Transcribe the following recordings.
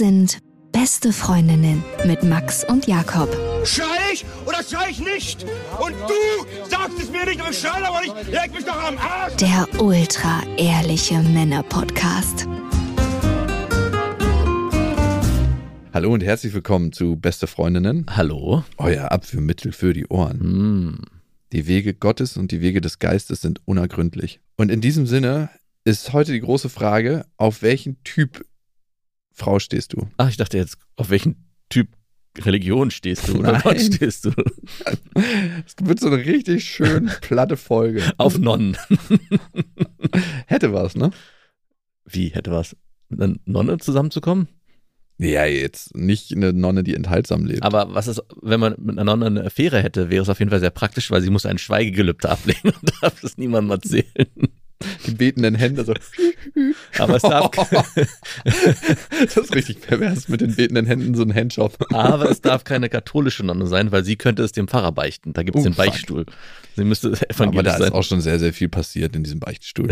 sind beste Freundinnen mit Max und Jakob. Schrei ich oder schrei ich nicht? Und du sagst es mir nicht, aber ich schrei aber nicht. Leg mich doch am Arsch. Der ultra ehrliche Männer-Podcast. Hallo und herzlich willkommen zu Beste Freundinnen, Hallo? euer Abführmittel für die Ohren. Hm. Die Wege Gottes und die Wege des Geistes sind unergründlich. Und in diesem Sinne ist heute die große Frage, auf welchen Typ Frau stehst du? Ach, ich dachte jetzt, auf welchen Typ Religion stehst du oder Nein. Gott stehst du? Es wird so eine richtig schön platte Folge. Auf Nonnen. Hätte was, ne? Wie hätte was? Mit einer Nonne zusammenzukommen? Ja, jetzt nicht eine Nonne, die enthaltsam lebt. Aber was ist, wenn man mit einer Nonne eine Affäre hätte, wäre es auf jeden Fall sehr praktisch, weil sie muss ein Schweigegelübde ablegen und darf es niemandem erzählen. die betenden Hände so. Aber es darf, das ist richtig pervers mit den betenden Händen so ein Handjob. aber es darf keine katholische Nonne sein, weil sie könnte es dem Pfarrer beichten. Da gibt es Oh, den fuck. Beichtstuhl. Sie müsste Aber evangelisch da ist sein. auch schon sehr, sehr viel passiert in diesem Beichtstuhl.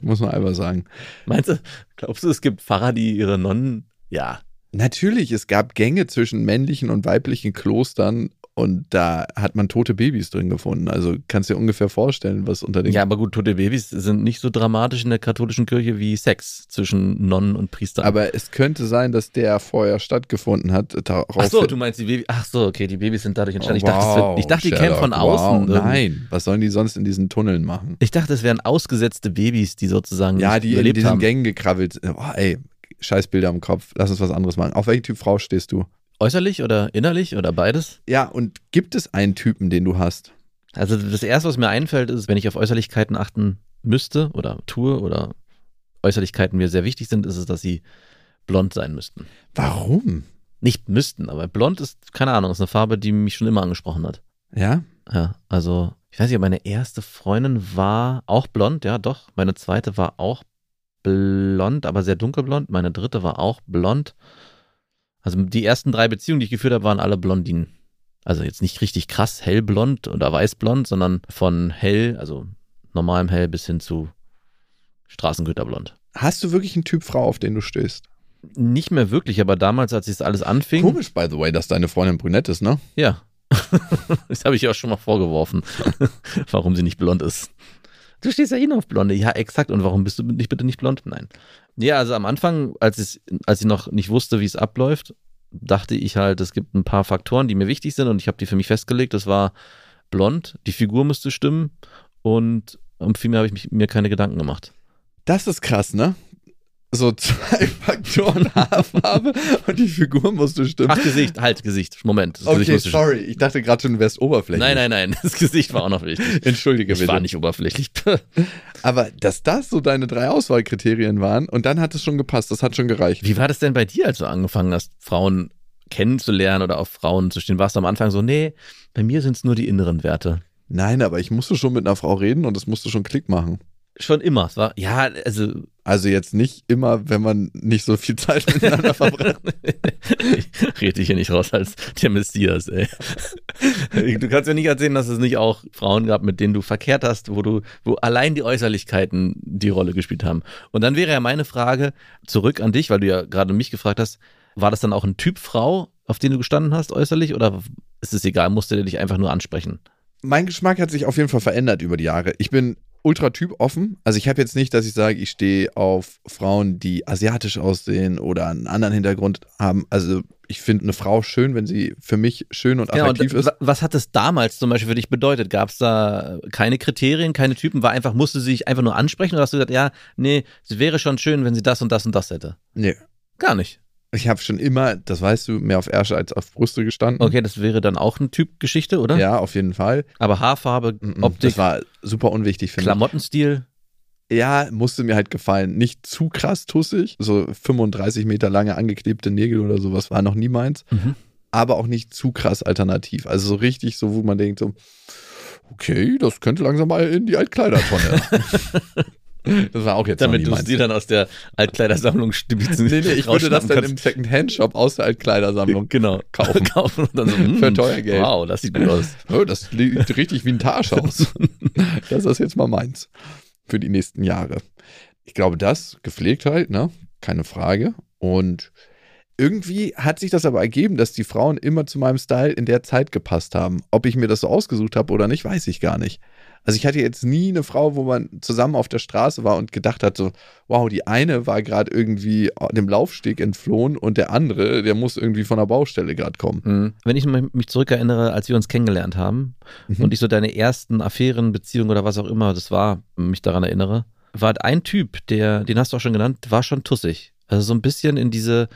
Muss man einfach sagen. Meinst du, glaubst du, es gibt Pfarrer, die ihre Nonnen, ja, Natürlich, es gab Gänge zwischen männlichen und weiblichen Klostern und da hat man tote Babys drin gefunden. Also kannst du dir ungefähr vorstellen, was unter den. Ja, aber gut, tote Babys sind nicht so dramatisch in der katholischen Kirche wie Sex zwischen Nonnen und Priestern. aber es könnte sein, dass der vorher stattgefunden hat. Darauf Ach so, du meinst die Babys. Ach so, okay, die Babys sind dadurch entstanden. Oh, ich dachte, es wird, ich dachte die kämen von außen. Wow, nein, was sollen die sonst in diesen Tunneln machen? Ich dachte, es wären ausgesetzte Babys, die sozusagen Ja, die in diesen haben. Gängen gekrabbelt sind. Boah, ey, scheiß Bilder im Kopf. Lass uns was anderes machen. Auf welchen Typ Frau stehst du? Äußerlich oder innerlich oder beides? Ja, und gibt es einen Typen, den du hast? Also das erste, was mir einfällt, ist, wenn ich auf Äußerlichkeiten achten müsste oder tue oder Äußerlichkeiten mir sehr wichtig sind, ist es, dass sie blond sein müssten. Warum? Nicht müssten, aber blond ist, keine Ahnung, ist eine Farbe, die mich schon immer angesprochen hat. Ja? Ja, also ich weiß nicht, meine erste Freundin war auch blond, ja doch. Meine zweite war auch blond, aber sehr dunkelblond. Meine dritte war auch blond. Also die ersten drei Beziehungen, die ich geführt habe, waren alle Blondinen. Also jetzt nicht richtig krass hellblond oder weißblond, sondern von hell, also normalem hell bis hin zu Straßengüterblond. Hast du wirklich einen Typ Frau, auf den du stehst? Nicht mehr wirklich, aber damals, als es alles anfing, Komisch, by the way, dass deine Freundin brünett ist, ne? Ja. das habe ich ihr auch schon mal vorgeworfen, warum sie nicht blond ist. Du stehst ja eh noch auf Blonde. Ja, exakt. Und warum bist du nicht bitte nicht blond? Nein. Ja, also am Anfang, als, es, als ich noch nicht wusste, wie es abläuft, dachte ich halt, es gibt ein paar Faktoren, die mir wichtig sind und ich habe die für mich festgelegt. Das war blond, die Figur müsste stimmen und um viel mehr habe ich mich, mir keine Gedanken gemacht. Das ist krass, ne? So zwei Faktoren Haarfarbe und die Figur musste stimmen. Ach, Gesicht, halt, Gesicht. Moment. Das Gesicht okay, stimmen. sorry. Ich dachte gerade schon, du wärst oberflächlich. Nein, nein, nein. Das Gesicht war auch noch wichtig. Entschuldige Ich bitte. war nicht oberflächlich. Aber dass das so deine drei Auswahlkriterien waren und dann hat es schon gepasst, das hat schon gereicht. Wie war das denn bei dir, als du angefangen hast, Frauen kennenzulernen oder auf Frauen zu stehen? Warst du am Anfang so, nee, bei mir sind es nur die inneren Werte. Nein, aber ich musste schon mit einer Frau reden und es musste schon Klick machen. Schon immer. Es war, ja, also, Also jetzt nicht immer, wenn man nicht so viel Zeit miteinander verbringt. ich rede dich hier nicht raus als der Messias, ey. Du kannst mir nicht erzählen, dass es nicht auch Frauen gab, mit denen du verkehrt hast, wo du, wo allein die Äußerlichkeiten die Rolle gespielt haben. Und dann wäre ja meine Frage zurück an dich, weil du ja gerade mich gefragt hast, war das dann auch ein Typ Frau, auf den du gestanden hast, äußerlich, oder ist es egal, musste der dich einfach nur ansprechen? mein Geschmack hat sich auf jeden Fall verändert über die Jahre. Ich bin ultra typ offen. Also ich habe jetzt nicht, dass ich sage, ich stehe auf Frauen, die asiatisch aussehen oder einen anderen Hintergrund haben. Also ich finde eine Frau schön, wenn sie für mich schön und Genau, und attraktiv ist. wa- was hat es damals zum Beispiel für dich bedeutet? Gab es da keine Kriterien, keine Typen? War einfach, musste sie sich einfach nur ansprechen oder hast du gesagt, ja, nee, es wäre schon schön, wenn sie das und das und das hätte? Nee. Gar nicht. Ich habe schon immer, das weißt du, mehr auf Ärsche als auf Brüste gestanden. Okay, das wäre dann auch eine Typgeschichte, oder? Ja, auf jeden Fall. Aber Haarfarbe, Mhm. Optik, Das war super unwichtig für mich. Klamottenstil. Ja, musste mir halt gefallen. Nicht zu krass tussig. So 35 Meter lange angeklebte Nägel oder sowas war noch nie meins. Mhm. Aber auch nicht zu krass alternativ. Also so richtig so, wo man denkt so, okay, das könnte langsam mal in die Altkleidertonne. das war auch jetzt Damit du dir dann aus der Altkleidersammlung stibitzen Nee, nee, ich würde das dann im rausschnappen Second-Hand-Shop aus der Altkleidersammlung kannst. Genau. kaufen. kaufen und dann so, mm, Für teuer Geld. Wow, das sieht gut aus. Oh, das sieht richtig vintage aus. das ist jetzt mal meins. Für die nächsten Jahre. Ich glaube, das, gepflegt halt, ne? Keine Frage. Und irgendwie hat sich das aber ergeben, dass die Frauen immer zu meinem Style in der Zeit gepasst haben. Ob ich mir das so ausgesucht habe oder nicht, weiß ich gar nicht. Also ich hatte jetzt nie eine Frau, wo man zusammen auf der Straße war und gedacht hat, so, wow, die eine war gerade irgendwie dem Laufsteg entflohen und der andere, der muss irgendwie von der Baustelle gerade kommen. Mhm. Wenn ich mich zurückerinnere, als wir uns kennengelernt haben Mhm. und ich so deine ersten Affären, Beziehungen oder was auch immer das war, mich daran erinnere, war ein Typ, der, den hast du auch schon genannt, war schon tussig. Also so ein bisschen in diese,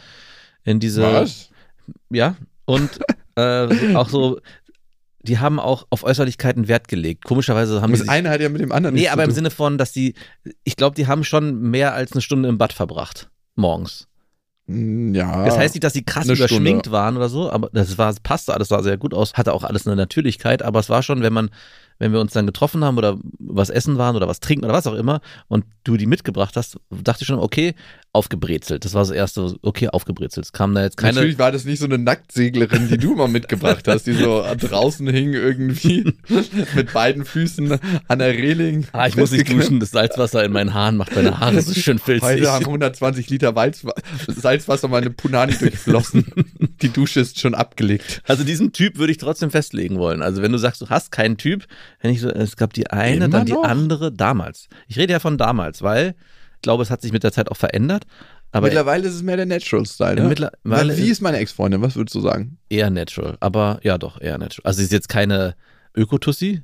in diese, Was? ja, und äh, auch so, die haben auch auf Äußerlichkeiten Wert gelegt. Komischerweise haben Das sie sich, eine hat ja mit dem anderen nee, aber im. Sinne von, dass die, ich glaube, die haben schon mehr als eine Stunde im Bad verbracht, morgens. Mm, Ja. Das heißt nicht, dass sie krass eine Stunde. überschminkt waren oder so, aber das war, passte alles, sah sehr gut aus, hatte auch alles eine Natürlichkeit, aber es war schon, wenn man, wenn wir uns dann getroffen haben oder was essen waren oder was trinken oder was auch immer und du die mitgebracht hast, dachte ich schon, okay, aufgebrezelt. Das war das erste, okay, aufgebrezelt. Es kam da jetzt keine. Natürlich war das nicht so eine Nacktseglerin, die du mal mitgebracht hast, die so draußen hing irgendwie mit beiden Füßen an der Reling. Ah, ich muss nicht duschen, das Salzwasser in meinen Haaren macht meine Haare so schön filzig. Heute haben 120 Liter Walz Salzwasser meine Punani durchflossen. Die Dusche ist schon abgelegt. Also diesen Typ würde ich trotzdem festlegen wollen. Also wenn du sagst, du hast keinen Typ, wenn ich so, es gab die eine, Immer dann die noch? andere damals. Ich rede ja von damals, weil ich glaube, es hat sich mit der Zeit auch verändert. Aber Mittlerweile ist es mehr der Natural Style. Ne? Mittlerweile Weil, wie ist- meine Ex-Freundin? Was würdest du sagen? eher natural. Aber ja, doch, eher natural. Also sie ist jetzt keine Ökotussi.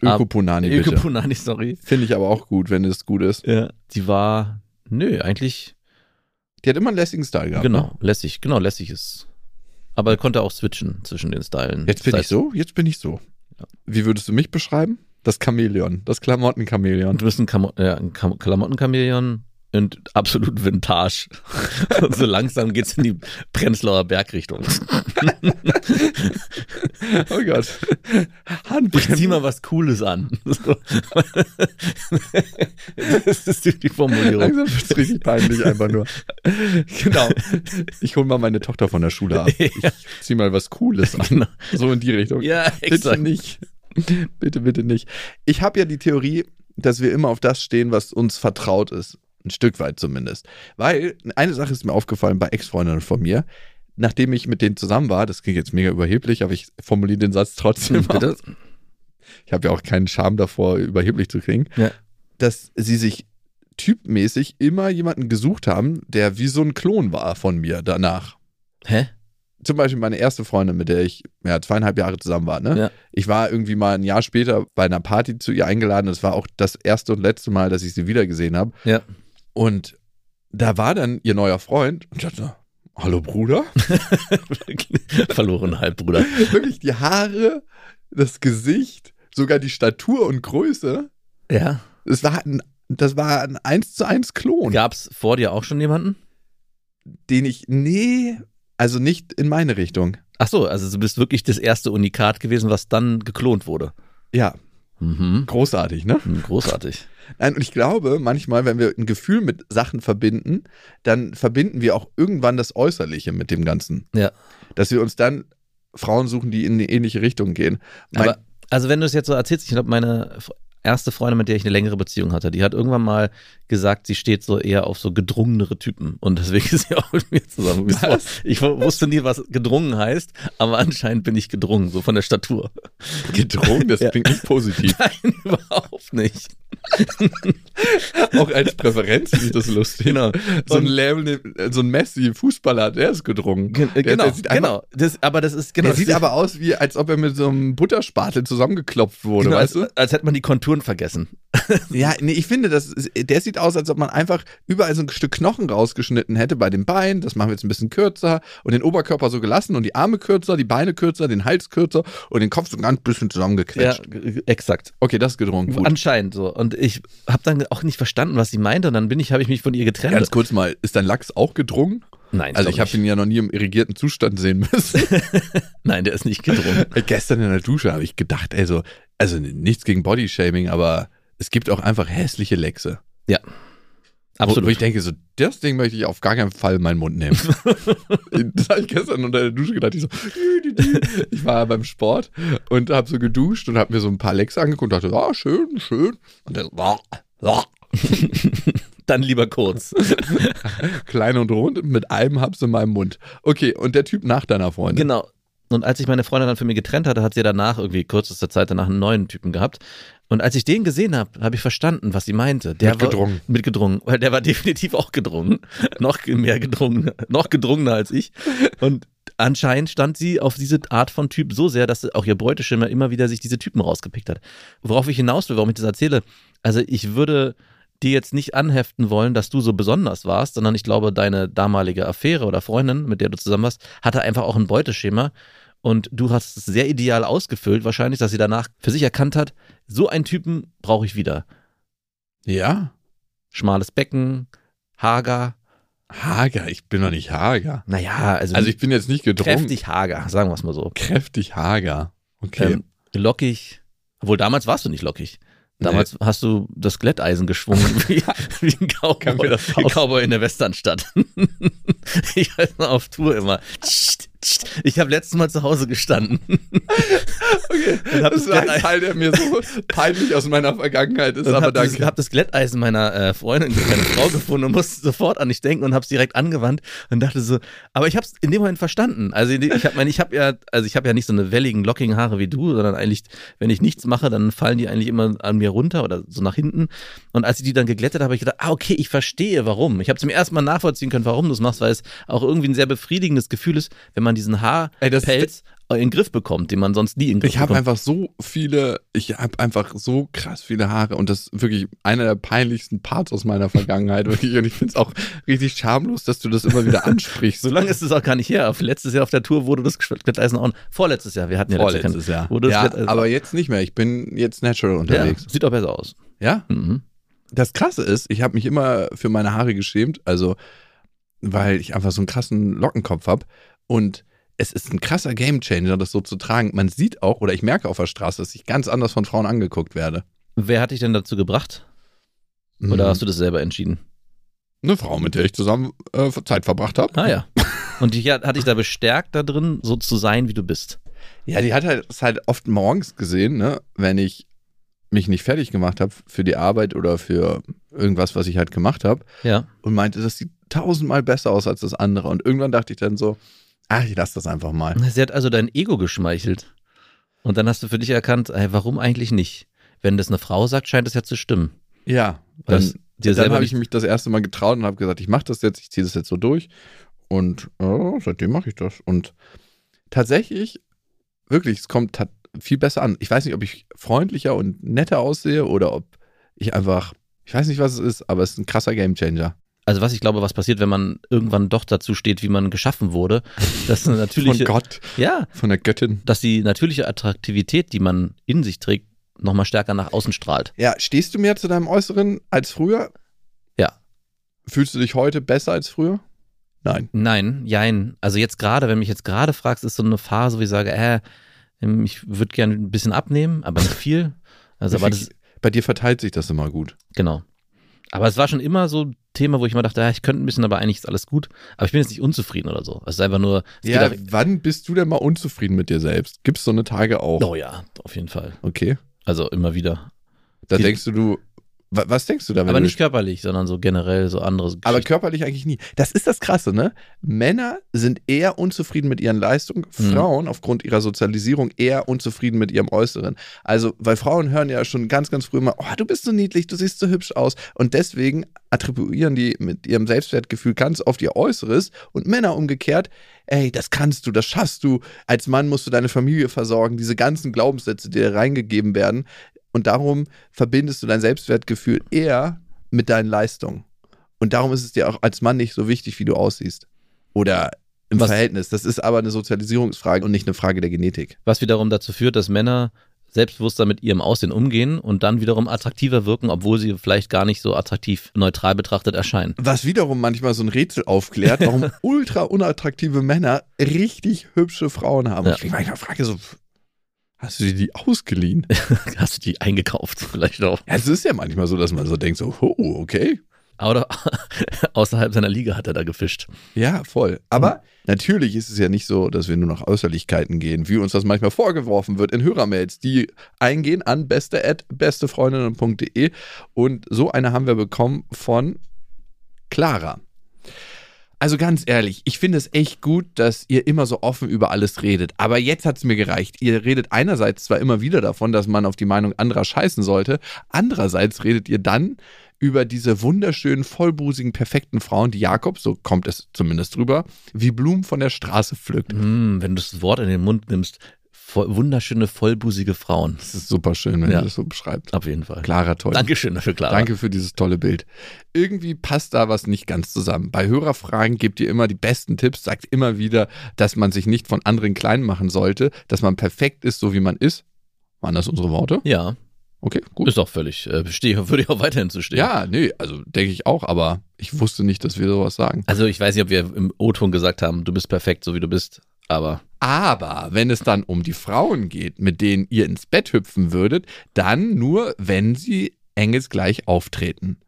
Ökopunani bitte. Ökopunani, sorry. Finde ich aber auch gut, wenn es gut ist. Ja. Die war, nö, eigentlich, Die hat immer einen lässigen Style gehabt. genau, Ne? lässig, genau, lässig ist. Aber konnte auch switchen zwischen den Stylen. Jetzt bin Das ich heißt, so, jetzt bin ich so. Ja. Wie würdest du mich beschreiben? Das Chamäleon, das Klamottenchamäleon. Du bist ein, Kamo ja, ein Kam Klamottenchamäleon und absolut Vintage. und so langsam geht's in die Prenzlauer Bergrichtung. Oh Gott. Ich Handbremse. zieh mal was Cooles an. Das ist die Formulierung. Langsam wird es richtig peinlich, einfach nur. Genau. Ich hole mal meine Tochter von der Schule ab. Ich zieh mal was Cooles an. Genau. So in die Richtung. Ja, bitte exakt. nicht. Bitte, bitte nicht. Ich habe ja die Theorie, dass wir immer auf das stehen, was uns vertraut ist. Ein Stück weit zumindest. Weil eine Sache ist mir aufgefallen bei Ex-Freundinnen von mir. Nachdem ich mit denen zusammen war, das klingt jetzt mega überheblich, aber ich formuliere den Satz trotzdem. Bitte? aus. Ich habe ja auch keinen Charme davor, überheblich zu klingen. Ja. Dass sie sich typmäßig immer jemanden gesucht haben, der wie so ein Klon war von mir danach Hä? Zum Beispiel meine erste Freundin, mit der ich ja, zweieinhalb Jahre zusammen war, ne? Ja. Ich war irgendwie mal ein Jahr später bei einer Party zu ihr eingeladen. Das war auch das erste und letzte Mal, dass ich sie wiedergesehen habe. Ja. Und da war dann ihr neuer Freund und ich dachte, hallo Bruder? Verloren Halbbruder. Wirklich die Haare, das Gesicht, sogar die Statur und Größe. Ja. Das war ein, das war ein 1 zu 1 Klon, Gab's vor dir auch schon jemanden? den ich, nee, also nicht in meine Richtung. Ach so, also du bist wirklich das erste Unikat gewesen, was dann geklont wurde. Ja, Mhm. großartig, ne? Hm, Großartig. Nein, und ich glaube, manchmal, wenn wir ein Gefühl mit Sachen verbinden, dann verbinden wir auch irgendwann das Äußerliche mit dem Ganzen. Ja. Dass wir uns dann Frauen suchen, die in eine ähnliche Richtung gehen. Mein, Aber, also wenn du es jetzt so erzählst, ich glaube, meine erste Freundin, mit der ich eine längere Beziehung hatte, die hat irgendwann mal gesagt, sie steht so eher auf so gedrungenere Typen und deswegen ist sie auch mit mir zusammen. Was? Ich wu- wusste nie, was gedrungen heißt, aber anscheinend bin ich gedrungen, so von der Statur. gedrungen, das Ja. klingt nicht positiv. Nein, überhaupt nicht. auch als Präferenz finde ich das lustig. Genau. So ein Und- Lionel, so ein Messi-Fußballer, der ist gedrungen. Gen- Der- genau, der sieht genau. Das, aber das ist genau. Der sieht aber aus, wie als ob er mit so einem Butterspatel zusammengeklopft wurde, genau, weißt als, du? als hätte man die Konturen vergessen. Ja, nee, ich finde, das der sieht aus, als ob man einfach überall so ein Stück Knochen rausgeschnitten hätte bei den Beinen. Das machen wir jetzt ein bisschen kürzer und den Oberkörper so gelassen und die Arme kürzer, die Beine kürzer, den Hals kürzer und den Kopf so ein ganz bisschen Ja, zusammengequetscht. g- exakt. Okay, das ist gedrungen. Gut. Anscheinend so. Und ich habe dann auch nicht verstanden, was sie meinte. Und dann bin ich, habe ich mich von ihr getrennt. Ganz kurz mal, ist dein Lachs auch gedrungen? Nein, Also ich habe ihn ja noch nie im irrigierten Zustand sehen müssen. Nein, der ist nicht gedrungen. Gestern in der Dusche habe ich gedacht, ey, so, also nichts gegen Bodyshaming, aber es gibt auch einfach hässliche Lechse. ja. Wo, Absolut. wo ich denke, so, das Ding möchte ich auf gar keinen Fall in meinen Mund nehmen. das habe ich gestern unter der Dusche gedacht. Ich, so, ich war beim Sport und habe so geduscht und habe mir so ein paar Lecks angeguckt und dachte, ah, schön, schön. Und dann, Dann lieber kurz. Klein und rund, mit einem Haps in meinem Mund. Okay, und der Typ nach deiner Freundin. Genau. Und als ich meine Freundin dann für mich getrennt hatte, hat sie danach irgendwie kürzester Zeit danach einen neuen Typen gehabt. Und als ich den gesehen habe, habe ich verstanden, was sie meinte. Der Mitgedrungen. War, mitgedrungen. Weil der war definitiv auch gedrungen. noch mehr gedrungen. Noch gedrungener als ich. Und anscheinend stand sie auf diese Art von Typ so sehr, dass auch ihr Beuteschimmer immer wieder sich diese Typen rausgepickt hat. Worauf ich hinaus will, warum ich das erzähle. Also ich würde dir jetzt nicht anheften wollen, dass du so besonders warst, sondern ich glaube, deine damalige Affäre oder Freundin, mit der du zusammen warst, hatte einfach auch ein Beuteschema und du hast es sehr ideal ausgefüllt, wahrscheinlich, dass sie danach für sich erkannt hat, so einen Typen brauche ich wieder. Ja. Schmales Becken, hager. Hager, ich bin doch nicht hager. Naja, also, Also ich bin jetzt nicht gedrungen. kräftig hager, sagen wir es mal so. Kräftig hager. Okay. Ähm, lockig. Obwohl damals warst du nicht lockig. Damals hast du das Glätteisen geschwungen wie, wie ein Cowboy, Cowboy in der Westernstadt. ich weiß noch auf Tour immer. Ich habe letztes Mal zu Hause gestanden. okay. Das ist ein Teil, der mir so peinlich aus meiner Vergangenheit ist, Und aber hab, danke. hab das Glätteisen meiner äh, Freundin, meiner Frau gefunden und musste sofort an dich denken und hab's direkt angewandt und dachte so, aber ich hab's in dem Moment verstanden. Also ich habe ich habe ja, also ich habe ja nicht so eine welligen, lockigen Haare wie du, sondern eigentlich, wenn ich nichts mache, dann fallen die eigentlich immer an mir runter oder so nach hinten. Und als ich die dann geglättet habe, habe ich gedacht, ah okay, ich verstehe, warum. Ich habe zum ersten Mal nachvollziehen können, warum du es machst, weil es auch irgendwie ein sehr befriedigendes Gefühl ist, wenn man diesen Ey, das- Haarpelz in den Griff bekommt, den man sonst nie in den Griff Ich habe bekommt. einfach so viele, ich habe einfach so krass viele Haare und das ist wirklich einer der peinlichsten Parts aus meiner Vergangenheit. Wirklich. Und ich finde es auch richtig schamlos, dass du das immer wieder ansprichst. So lange ist es auch gar nicht her. Auf letztes Jahr auf der Tour wurde das Glätteisen auch. Vorletztes Jahr, wir hatten ja letztes Vorletztes Jahr. Wurde Ja, Glätteisen- aber jetzt nicht mehr. Ich bin jetzt natural ja, unterwegs. sieht auch besser aus. Ja? Mhm. Das Krasse ist, ich habe mich immer für meine Haare geschämt, also weil ich einfach so einen krassen Lockenkopf habe und es ist ein krasser Gamechanger, das so zu tragen. Man sieht auch, oder ich merke auf der Straße, dass ich ganz anders von Frauen angeguckt werde. Wer hat dich denn dazu gebracht? Oder Mhm. hast du das selber entschieden? Eine Frau, mit der ich zusammen äh, Zeit verbracht habe. Ah ja. Und dich hat, hat dich da bestärkt da drin, so zu sein, wie du bist. Ja, die hat halt es halt oft morgens gesehen, ne, wenn ich mich nicht fertig gemacht habe für die Arbeit oder für irgendwas, was ich halt gemacht habe Ja. und meinte, das sieht tausendmal besser aus als das andere. Und irgendwann dachte ich dann so, ach, ich lasse das einfach mal. Sie hat also dein Ego geschmeichelt. Und dann hast du für dich erkannt, ey, warum eigentlich nicht? Wenn das eine Frau sagt, scheint es ja zu stimmen. Ja, dann, dann habe ich mich das erste Mal getraut und habe gesagt, ich mache das jetzt, ich ziehe das jetzt so durch. Und ja, seitdem mache ich das. Und tatsächlich, wirklich, es kommt viel besser an. Ich weiß nicht, ob ich freundlicher und netter aussehe oder ob ich einfach, ich weiß nicht, was es ist, aber es ist ein krasser Gamechanger. Also was ich glaube, was passiert, wenn man irgendwann doch dazu steht, wie man geschaffen wurde, dass eine Von Gott, ja, von der Göttin. dass die natürliche Attraktivität, die man in sich trägt, nochmal stärker nach außen strahlt. Ja, stehst du mehr zu deinem Äußeren als früher? Ja. Fühlst du dich heute besser als früher? Nein. Nein, jein. Also jetzt gerade, wenn du mich jetzt gerade fragst, ist so eine Phase, wo ich sage, äh, ich würde gerne ein bisschen abnehmen, aber nicht viel. Also, aber das, Bei dir verteilt sich das immer gut. genau. Aber es war schon immer so ein Thema, wo ich immer dachte, ja, ich könnte ein bisschen, aber eigentlich ist alles gut. Aber ich bin jetzt nicht unzufrieden oder so. Es ist einfach nur, Ja, wann bist du denn mal unzufrieden mit dir selbst? Gibt es so eine Tage auch? auf, oh ja, auf jeden Fall. Okay. Also immer wieder. Da Die- denkst du, du. Wa- Was denkst du da, wenn Aber nicht körperlich, sondern so generell so andere Aber Geschichten. körperlich eigentlich nie. Das ist das Krasse, ne? Männer sind eher unzufrieden mit ihren Leistungen, Mhm. Frauen aufgrund ihrer Sozialisierung eher unzufrieden mit ihrem Äußeren. Also, weil Frauen hören ja schon ganz, ganz früh immer, oh, du bist so niedlich, du siehst so hübsch aus. Und deswegen attribuieren die mit ihrem Selbstwertgefühl ganz oft ihr Äußeres und Männer umgekehrt, ey, das kannst du, das schaffst du. Als Mann musst du deine Familie versorgen, diese ganzen Glaubenssätze, die dir reingegeben werden. Und darum verbindest du dein Selbstwertgefühl eher mit deinen Leistungen. Und darum ist es dir auch als Mann nicht so wichtig, wie du aussiehst. Oder im Was- Verhältnis. Das ist aber eine Sozialisierungsfrage und nicht eine Frage der Genetik. Was wiederum dazu führt, dass Männer selbstbewusster mit ihrem Aussehen umgehen und dann wiederum attraktiver wirken, obwohl sie vielleicht gar nicht so attraktiv neutral betrachtet erscheinen. Was wiederum manchmal so ein Rätsel aufklärt, warum ultra unattraktive Männer richtig hübsche Frauen haben. Ja. Ich mich manchmal frage so, hast du dir die ausgeliehen? Hast du die eingekauft vielleicht auch? Ja, es ist ja manchmal so, dass man so denkt, so, oh, okay. Oder außerhalb seiner Liga hat er da gefischt. Ja, voll. Aber natürlich ist es ja nicht so, dass wir nur nach Äußerlichkeiten gehen, wie uns das manchmal vorgeworfen wird in Hörermails, die eingehen an beste@bestefreundinnen.de und so eine haben wir bekommen von Clara. Also ganz ehrlich, ich finde es echt gut, dass ihr immer so offen über alles redet. Aber jetzt hat es mir gereicht. Ihr redet einerseits zwar immer wieder davon, dass man auf die Meinung anderer scheißen sollte. Andererseits redet ihr dann über diese wunderschönen, vollbusigen, perfekten Frauen, die Jakob, so kommt es zumindest drüber, wie Blumen von der Straße pflückt. Mm, wenn du das Wort in den Mund nimmst, voll, wunderschöne, vollbusige Frauen. Das ist super schön, wenn Ja. du das so beschreibst. Auf jeden Fall. Clara, toll. Dankeschön dafür, Clara. Danke für dieses tolle Bild. Irgendwie passt da was nicht ganz zusammen. Bei Hörerfragen gebt ihr immer die besten Tipps, sagt immer wieder, dass man sich nicht von anderen klein machen sollte, dass man perfekt ist, so wie man ist. Waren das unsere Worte? Ja, Okay, gut. ist auch völlig, äh, stehe, würde ich auch weiterhin zu stehen. Ja, nee, also denke ich auch, aber ich wusste nicht, dass wir sowas sagen. Also ich weiß nicht, ob wir im O-Ton gesagt haben, du bist perfekt, so wie du bist, aber Aber wenn es dann um die Frauen geht, mit denen ihr ins Bett hüpfen würdet, dann nur, wenn sie engelsgleich auftreten.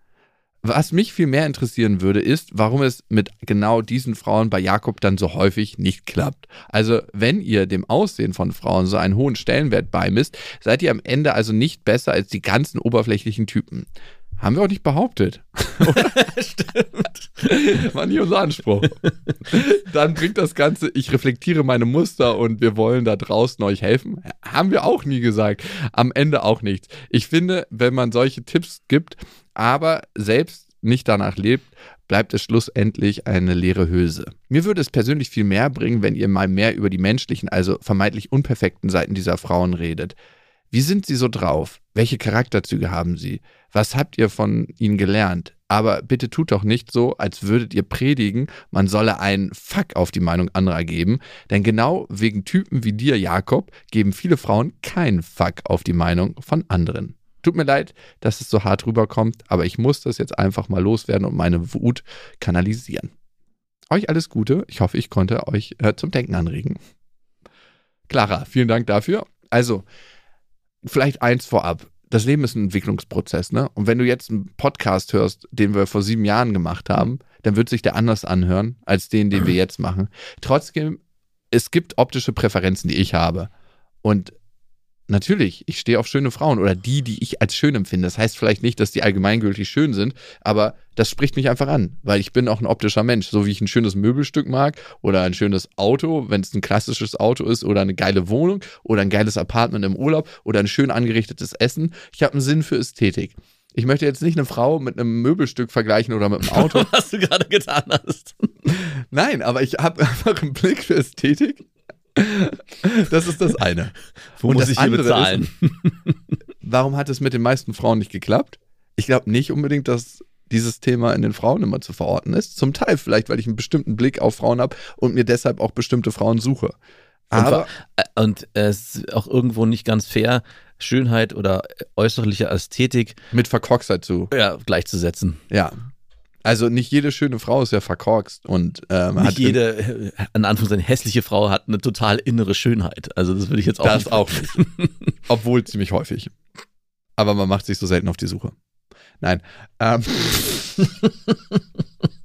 Was mich viel mehr interessieren würde, ist, warum es mit genau diesen Frauen bei Jakob dann so häufig nicht klappt. Also, wenn ihr dem Aussehen von Frauen so einen hohen Stellenwert beimisst, seid ihr am Ende also nicht besser als die ganzen oberflächlichen Typen. Haben wir auch nicht behauptet. Stimmt. War nie unser Anspruch. Dann bringt das Ganze, ich reflektiere meine Muster und wir wollen da draußen euch helfen. Haben wir auch nie gesagt. Am Ende auch nichts. Ich finde, wenn man solche Tipps gibt, aber selbst nicht danach lebt, bleibt es schlussendlich eine leere Hülse. Mir würde es persönlich viel mehr bringen, wenn ihr mal mehr über die menschlichen, also vermeintlich unperfekten Seiten dieser Frauen redet. Wie sind sie so drauf? Welche Charakterzüge haben sie? Was habt ihr von ihnen gelernt? Aber bitte tut doch nicht so, als würdet ihr predigen, man solle einen Fuck auf die Meinung anderer geben. Denn genau wegen Typen wie dir, Jakob, geben viele Frauen keinen Fuck auf die Meinung von anderen. Tut mir leid, dass es so hart rüberkommt, aber ich muss das jetzt einfach mal loswerden und meine Wut kanalisieren. Euch alles Gute. Ich hoffe, ich konnte euch äh, zum Denken anregen. Clara, vielen Dank dafür. Also, vielleicht eins vorab. Das Leben ist ein Entwicklungsprozess, ne? Und wenn du jetzt einen Podcast hörst, den wir vor sieben Jahren gemacht haben, dann wird sich der anders anhören als den, den wir jetzt machen. Trotzdem, es gibt optische Präferenzen, die ich habe. Und natürlich, ich stehe auf schöne Frauen oder die, die ich als schön empfinde. Das heißt vielleicht nicht, dass die allgemeingültig schön sind, aber das spricht mich einfach an, weil ich bin auch ein optischer Mensch. So wie ich ein schönes Möbelstück mag oder ein schönes Auto, wenn es ein klassisches Auto ist oder eine geile Wohnung oder ein geiles Apartment im Urlaub oder ein schön angerichtetes Essen. Ich habe einen Sinn für Ästhetik. Ich möchte jetzt nicht eine Frau mit einem Möbelstück vergleichen oder mit einem Auto. was du gerade getan hast. Nein, aber ich habe einfach einen Blick für Ästhetik. Das ist das eine. Wo Und muss das ich hier bezahlen? Warum hat es mit den meisten Frauen nicht geklappt? Ich glaube nicht unbedingt, dass dieses Thema in den Frauen immer zu verorten ist. Zum Teil vielleicht, weil ich einen bestimmten Blick auf Frauen habe und mir deshalb auch bestimmte Frauen suche. Aber Äh, Und es ist auch irgendwo nicht ganz fair, Schönheit oder äußerliche Ästhetik mit Verkorkstheit zu. ja, gleichzusetzen. Ja. Also nicht jede schöne Frau ist ja verkorkst und ähm, hat Nicht jede, äh, in Anführungszeichen, hässliche Frau hat eine total innere Schönheit. Also das würde ich jetzt auch das nicht. auch nicht. Obwohl ziemlich häufig. Aber man macht sich so selten auf die Suche. Nein. Ähm,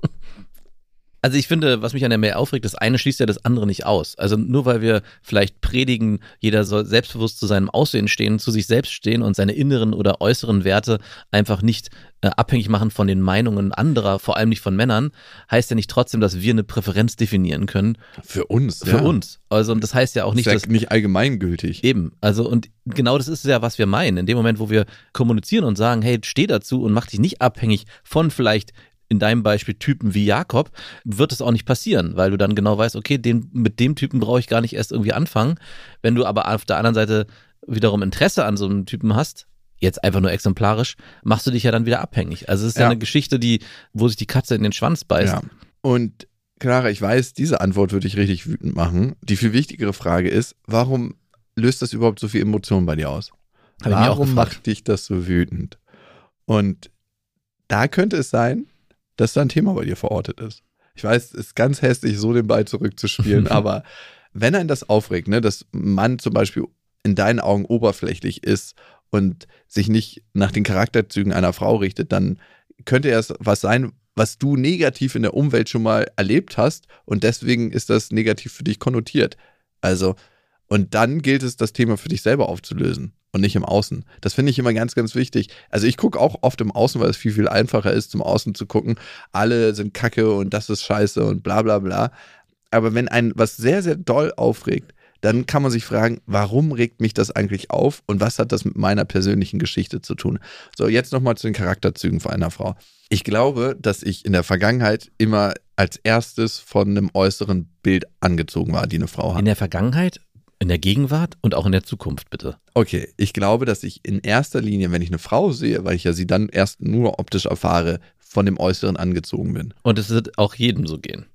Also ich finde, was mich an der Mail aufregt, das eine schließt ja das andere nicht aus. Also nur weil wir vielleicht predigen, jeder soll selbstbewusst zu seinem Aussehen stehen, zu sich selbst stehen und seine inneren oder äußeren Werte einfach nicht äh, abhängig machen von den Meinungen anderer, vor allem nicht von Männern, heißt ja nicht trotzdem, dass wir eine Präferenz definieren können für uns. für ja. uns. Also und das heißt ja auch nicht, Ist dass ja nicht allgemeingültig. Eben, also und genau das ist ja, was wir meinen. In dem Moment, wo wir kommunizieren und sagen, hey, steh dazu und mach dich nicht abhängig von vielleicht in deinem Beispiel Typen wie Jakob, wird es auch nicht passieren, weil du dann genau weißt, okay, den, mit dem Typen brauche ich gar nicht erst irgendwie anfangen. Wenn du aber auf der anderen Seite wiederum Interesse an so einem Typen hast, jetzt einfach nur exemplarisch, machst du dich ja dann wieder abhängig. Also es ist ja, Ja. eine Geschichte, die, wo sich die Katze in den Schwanz beißt. Ja. Und Clara, ich weiß, diese Antwort würde dich richtig wütend machen. Die viel wichtigere Frage ist, warum löst das überhaupt so viel Emotionen bei dir aus? Hab warum macht dich das so wütend? Und da könnte es sein, dass da ein Thema bei dir verortet ist. Ich weiß, es ist ganz hässlich, so den Ball zurückzuspielen, aber wenn einen das aufregt, ne, dass man zum Beispiel in deinen Augen oberflächlich ist und sich nicht nach den Charakterzügen einer Frau richtet, dann könnte es was sein, was du negativ in der Umwelt schon mal erlebt hast und deswegen ist das negativ für dich konnotiert. Also, und dann gilt es, das Thema für dich selber aufzulösen. Und nicht im Außen. Das finde ich immer ganz, ganz wichtig. Also ich gucke auch oft im Außen, weil es viel, viel einfacher ist, zum Außen zu gucken. Alle sind kacke und das ist scheiße und bla bla bla. Aber wenn ein was sehr, sehr doll aufregt, dann kann man sich fragen, warum regt mich das eigentlich auf und was hat das mit meiner persönlichen Geschichte zu tun? So, jetzt nochmal zu den Charakterzügen von einer Frau. Ich glaube, dass ich in der Vergangenheit immer als erstes von einem äußeren Bild angezogen war, die eine Frau hat. In der Vergangenheit, in der Gegenwart und auch in der Zukunft, bitte. Okay, ich glaube, dass ich in erster Linie, wenn ich eine Frau sehe, weil ich ja sie dann erst nur optisch erfahre, von dem Äußeren angezogen bin. Und es wird auch jedem so gehen.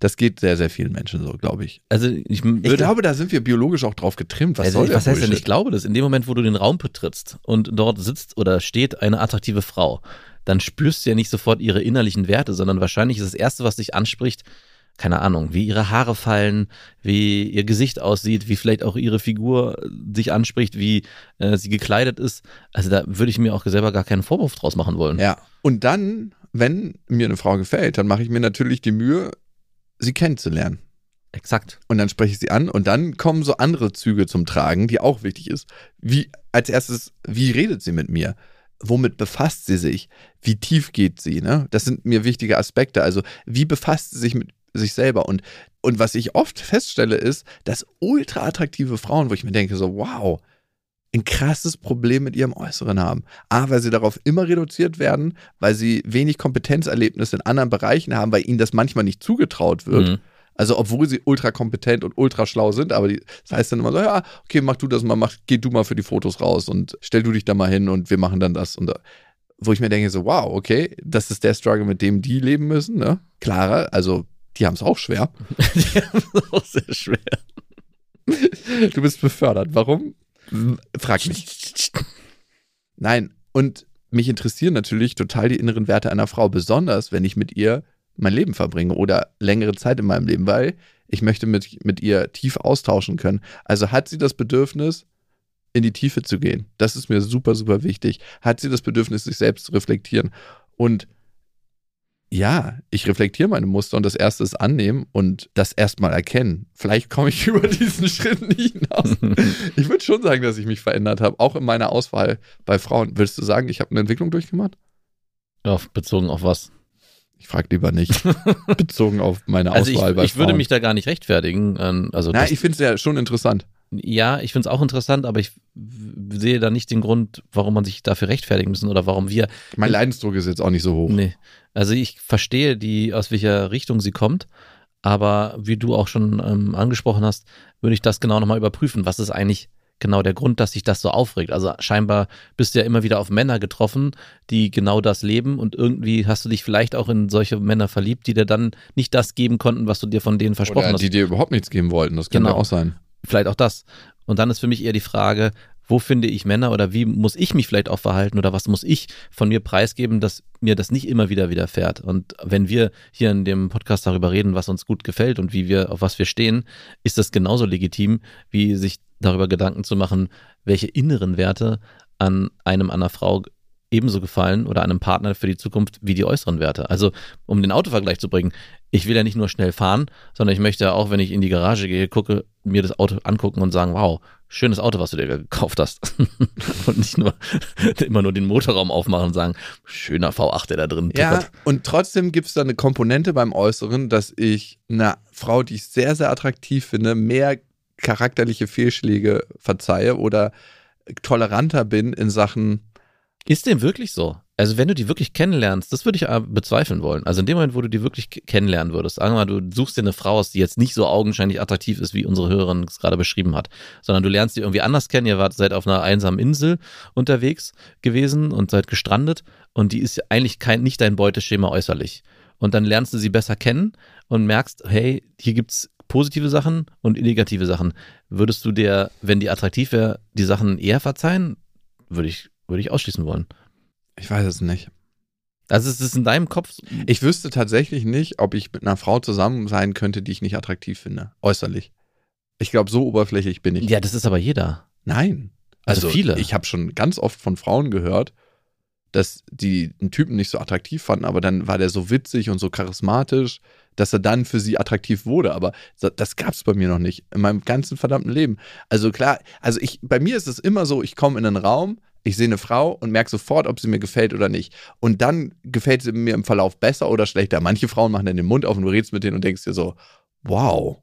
Das geht sehr, sehr vielen Menschen so, glaube ich. Also ich, würde, Ich glaube, da sind wir biologisch auch drauf getrimmt. Was also, soll der was heißt denn, ich glaube das? In dem Moment, wo du den Raum betrittst und dort sitzt oder steht eine attraktive Frau, dann spürst du ja nicht sofort ihre innerlichen Werte, sondern wahrscheinlich ist das Erste, was dich anspricht, keine Ahnung, wie ihre Haare fallen, wie ihr Gesicht aussieht, wie vielleicht auch ihre Figur dich anspricht, wie äh, sie gekleidet ist. Also da würde ich mir auch selber gar keinen Vorwurf draus machen wollen. Ja. Und dann, wenn mir eine Frau gefällt, dann mache ich mir natürlich die Mühe, sie kennenzulernen. Exakt. Und dann spreche ich sie an und dann kommen so andere Züge zum Tragen, die auch wichtig ist. Wie als erstes, wie redet sie mit mir? Womit befasst sie sich? Wie tief geht sie? Ne? Das sind mir wichtige Aspekte. Also, wie befasst sie sich mit sich selber? Und, und was ich oft feststelle, ist, dass ultra attraktive Frauen, wo ich mir denke, so, wow, ein krasses Problem mit ihrem Äußeren haben. A, weil sie darauf immer reduziert werden, weil sie wenig Kompetenzerlebnisse in anderen Bereichen haben, weil ihnen das manchmal nicht zugetraut wird. Mhm. Also obwohl sie ultra kompetent und ultra schlau sind, aber die, das heißt dann immer so, ja, okay, mach du das mal, mach, geh du mal für die Fotos raus und stell du dich da mal hin und wir machen dann das und da. Wo ich mir denke, so, wow, okay, das ist der Struggle, mit dem die leben müssen, ne? Clara, also die haben es auch schwer. Die haben es auch sehr schwer. Du bist befördert. Warum? Frag mich. Nein, und mich interessieren natürlich total die inneren Werte einer Frau, besonders wenn ich mit ihr mein Leben verbringe oder längere Zeit in meinem Leben, weil ich möchte mit, mit ihr tief austauschen können. Also hat sie das Bedürfnis, in die Tiefe zu gehen. Das ist mir super, super wichtig. Hat sie das Bedürfnis, sich selbst zu reflektieren. Und ja, ich reflektiere meine Muster und das erste ist annehmen und das erstmal erkennen. Vielleicht komme ich über diesen Schritt nicht hinaus. Ich würde schon sagen, dass ich mich verändert habe, auch in meiner Auswahl bei Frauen. Würdest du sagen, ich habe eine Entwicklung durchgemacht? Auf, bezogen auf was? Ich frage lieber nicht. Bezogen auf meine Also ich, Auswahl bei ich würde Frauen. mich da gar nicht rechtfertigen. ähm, Also Na, ich finde es ja schon interessant. Ja, ich finde es auch interessant, aber ich sehe da nicht den Grund, warum man sich dafür rechtfertigen müssen oder warum wir. Mein Leidensdruck ist jetzt auch nicht so hoch. Nee. Also ich verstehe die, aus welcher Richtung sie kommt, aber wie du auch schon ähm, angesprochen hast, würde ich das genau nochmal überprüfen. Was ist eigentlich genau der Grund, dass sich das so aufregt? Also scheinbar bist du ja immer wieder auf Männer getroffen, die genau das leben und irgendwie hast du dich vielleicht auch in solche Männer verliebt, die dir dann nicht das geben konnten, was du dir von denen versprochen Oder hast. die dir überhaupt nichts geben wollten. Das könnte Genau. auch sein. Vielleicht auch das. Und dann ist für mich eher die Frage, wo finde ich Männer oder wie muss ich mich vielleicht auch verhalten oder was muss ich von mir preisgeben, dass mir das nicht immer wieder widerfährt. Und wenn wir hier in dem Podcast darüber reden, was uns gut gefällt und wie wir, auf was wir stehen, ist das genauso legitim, wie sich darüber Gedanken zu machen, welche inneren Werte an einem, an einer Frau ebenso gefallen oder einem Partner für die Zukunft wie die äußeren Werte. Also, um den Autovergleich zu bringen, ich will ja nicht nur schnell fahren, sondern ich möchte auch, wenn ich in die Garage gehe, gucke, mir das Auto angucken und sagen, wow, schönes Auto, was du dir gekauft hast. und nicht nur immer nur den Motorraum aufmachen und sagen, schöner V8, der da drin Ja, tuckert. und trotzdem gibt es da eine Komponente beim Äußeren, dass ich einer Frau, die ich sehr, sehr attraktiv finde, mehr charakterliche Fehlschläge verzeihe oder toleranter bin in Sachen, Ist dem wirklich so? Also wenn du die wirklich kennenlernst, das würde ich äh, bezweifeln wollen. Also in dem Moment, wo du die wirklich kennenlernen würdest, sagen wir mal, du suchst dir eine Frau aus, die jetzt nicht so augenscheinlich attraktiv ist, wie unsere Hörerin es gerade beschrieben hat, sondern du lernst die irgendwie anders kennen, ihr wart seid auf einer einsamen Insel unterwegs gewesen und seid gestrandet und die ist eigentlich kein, nicht dein Beuteschema äußerlich. Und dann lernst du sie besser kennen und merkst, hey, hier gibt's positive Sachen und negative Sachen. Würdest du dir, wenn die attraktiv wäre, die Sachen eher verzeihen? Würde ich, würde ich ausschließen wollen. ich weiß es nicht. Also es ist in deinem Kopf. Ich wüsste tatsächlich nicht, ob ich mit einer Frau zusammen sein könnte, die ich nicht attraktiv finde, äußerlich. Ich glaube, so oberflächlich bin ich. Ja, das ist aber jeder. Nein. Also viele. Ich habe schon ganz oft von Frauen gehört, dass die einen Typen nicht so attraktiv fanden, aber dann war der so witzig und so charismatisch, dass er dann für sie attraktiv wurde. Aber das gab es bei mir noch nicht in meinem ganzen verdammten Leben. Also klar, also ich, bei mir ist es immer so, ich komme in einen Raum, ich sehe eine Frau und merke sofort, ob sie mir gefällt oder nicht. Und dann gefällt sie mir im Verlauf besser oder schlechter. Manche Frauen machen dann den Mund auf und du redest mit denen und denkst dir so, wow,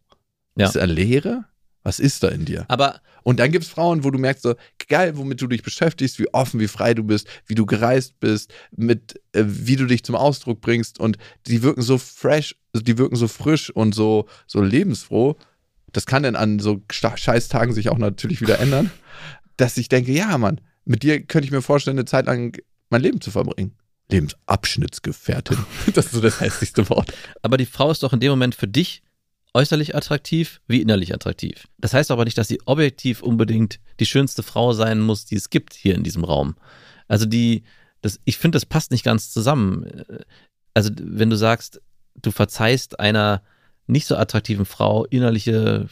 Ja. ist er Leere? Was ist da in dir? Aber Und dann gibt es Frauen, wo du merkst, so geil, womit du dich beschäftigst, wie offen, wie frei du bist, wie du gereist bist, mit äh, wie du dich zum Ausdruck bringst. Und die wirken so fresh, also die wirken so frisch und so, so lebensfroh. Das kann dann an so Scheißtagen sich auch natürlich wieder ändern, dass ich denke, ja, Mann, mit dir könnte ich mir vorstellen, eine Zeit lang mein Leben zu verbringen. Lebensabschnittsgefährtin. Das ist so das hässlichste Wort. Aber die Frau ist doch in dem Moment für dich äußerlich attraktiv wie innerlich attraktiv. Das heißt aber nicht, dass sie objektiv unbedingt die schönste Frau sein muss, die es gibt hier in diesem Raum. Also die, das, ich finde, das passt nicht ganz zusammen. Also wenn du sagst, du verzeihst einer nicht so attraktiven Frau innerliche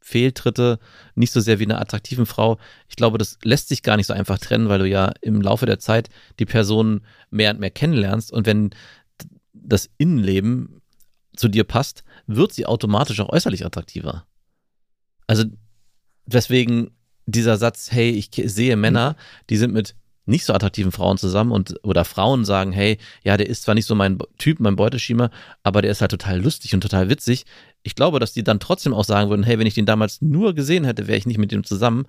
Fehltritte, nicht so sehr wie einer attraktiven Frau. Ich glaube, das lässt sich gar nicht so einfach trennen, weil du ja im Laufe der Zeit die Person mehr und mehr kennenlernst und wenn das Innenleben zu dir passt, wird sie automatisch auch äußerlich attraktiver. Also deswegen dieser Satz, hey, ich sehe Männer, die sind mit nicht so attraktiven Frauen zusammen und oder Frauen sagen, hey, ja, der ist zwar nicht so mein Typ, mein Beuteschema, aber der ist halt total lustig und total witzig. Ich glaube, dass die dann trotzdem auch sagen würden, hey, wenn ich den damals nur gesehen hätte, wäre ich nicht mit dem zusammen.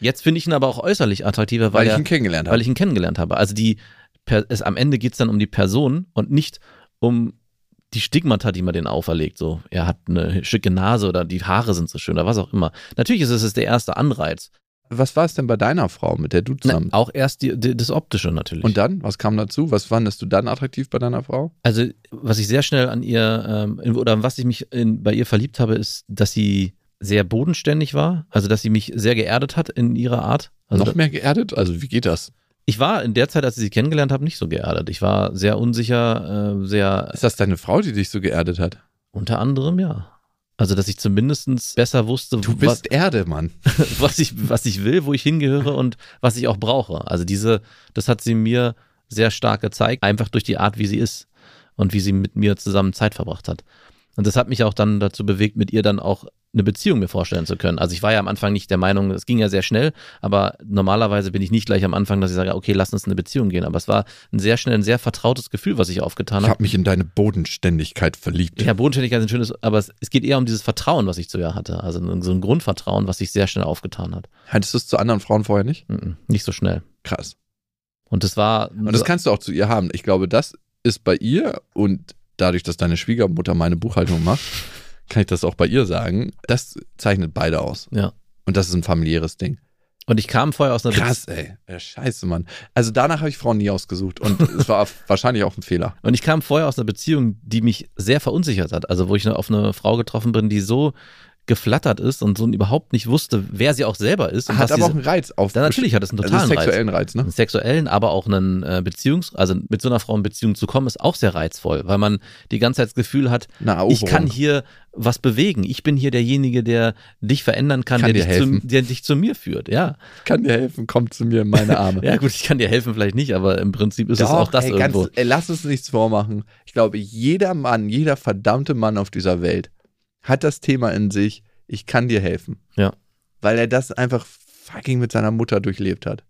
Jetzt finde ich ihn aber auch äußerlich attraktiver, weil, Weil ich er, ihn kennengelernt habe. weil ich ihn kennengelernt habe. Also die, es, am Ende geht es dann um die Person und nicht um die Stigmata, die man denen auferlegt. So, er hat eine schicke Nase oder die Haare sind so schön oder was auch immer. Natürlich ist es der erste Anreiz. Was war es denn bei deiner Frau, mit der du Na, zusammen auch erst die, die, das Optische natürlich. Und dann, was kam dazu? Was fandest du dann attraktiv bei deiner Frau? Also, was ich sehr schnell an ihr, ähm, oder was ich mich in, bei ihr verliebt habe, ist, dass sie sehr bodenständig war. Also, dass sie mich sehr geerdet hat in ihrer Art. Also, Noch mehr geerdet? Also wie geht das? ich war in der Zeit, als ich sie kennengelernt habe, nicht so geerdet. Ich war sehr unsicher, äh, sehr, Ist das deine Frau, die dich so geerdet hat? unter anderem, ja. Also, dass ich zumindest besser wusste, Du was, bist Erde, Mann. was ich, was ich will, wo ich hingehöre und was ich auch brauche. Also diese, das hat sie mir sehr stark gezeigt, einfach durch die Art, wie sie ist und wie sie mit mir zusammen Zeit verbracht hat. Und das hat mich auch dann dazu bewegt, mit ihr dann auch eine Beziehung mir vorstellen zu können. Also ich war ja am Anfang nicht der Meinung, es ging ja sehr schnell, aber normalerweise bin ich nicht gleich am Anfang, dass ich sage, okay, lass uns in eine Beziehung gehen. Aber es war ein sehr schnell, ein sehr vertrautes Gefühl, was ich aufgetan Ich habe. habe mich in deine Bodenständigkeit verliebt. Ja, Bodenständigkeit ist ein schönes, aber es, es geht eher um dieses Vertrauen, was ich zu ihr hatte. Also so ein Grundvertrauen, was sich sehr schnell aufgetan hat. Hattest du es zu anderen Frauen vorher nicht? Mhm. Nicht so schnell. Krass. Und das war. Und das kannst du auch zu ihr haben. Ich glaube, das ist bei ihr und dadurch, dass deine Schwiegermutter meine Buchhaltung macht, kann ich das auch bei ihr sagen. Das zeichnet beide aus. Ja. Und das ist ein familiäres Ding. Und ich kam vorher aus einer Krass, ey. Ja, scheiße, Mann. Also danach habe ich Frauen nie ausgesucht. Und es war wahrscheinlich auch ein Fehler. Und ich kam vorher aus einer Beziehung, die mich sehr verunsichert hat. Also wo ich auf eine Frau getroffen bin, die so geflattert ist und so überhaupt nicht wusste, wer sie auch selber ist. Und Hat aber sie- auch einen Reiz auf. Ja, natürlich hat es einen also totalen Reiz. sexuellen Reiz, ne? einen sexuellen, aber auch einen äh, Beziehungs-, also mit so einer Frau in Beziehung zu kommen, ist auch sehr reizvoll, weil man die ganze Zeit das Gefühl hat, ich kann hier was bewegen. Ich bin hier derjenige, der dich verändern kann, Kann der, dich zu, der dich zu mir führt. Ja. kann dir helfen, komm zu mir in meine Arme. Ja, gut, ich kann dir helfen, vielleicht nicht, aber im Prinzip ist es Doch, auch das ey, irgendwo. Ganz, ey, lass uns nichts vormachen. Ich glaube, jeder Mann, jeder verdammte Mann auf dieser Welt hat das Thema in sich, ich kann dir helfen. Ja. Weil er das einfach fucking mit seiner Mutter durchlebt hat.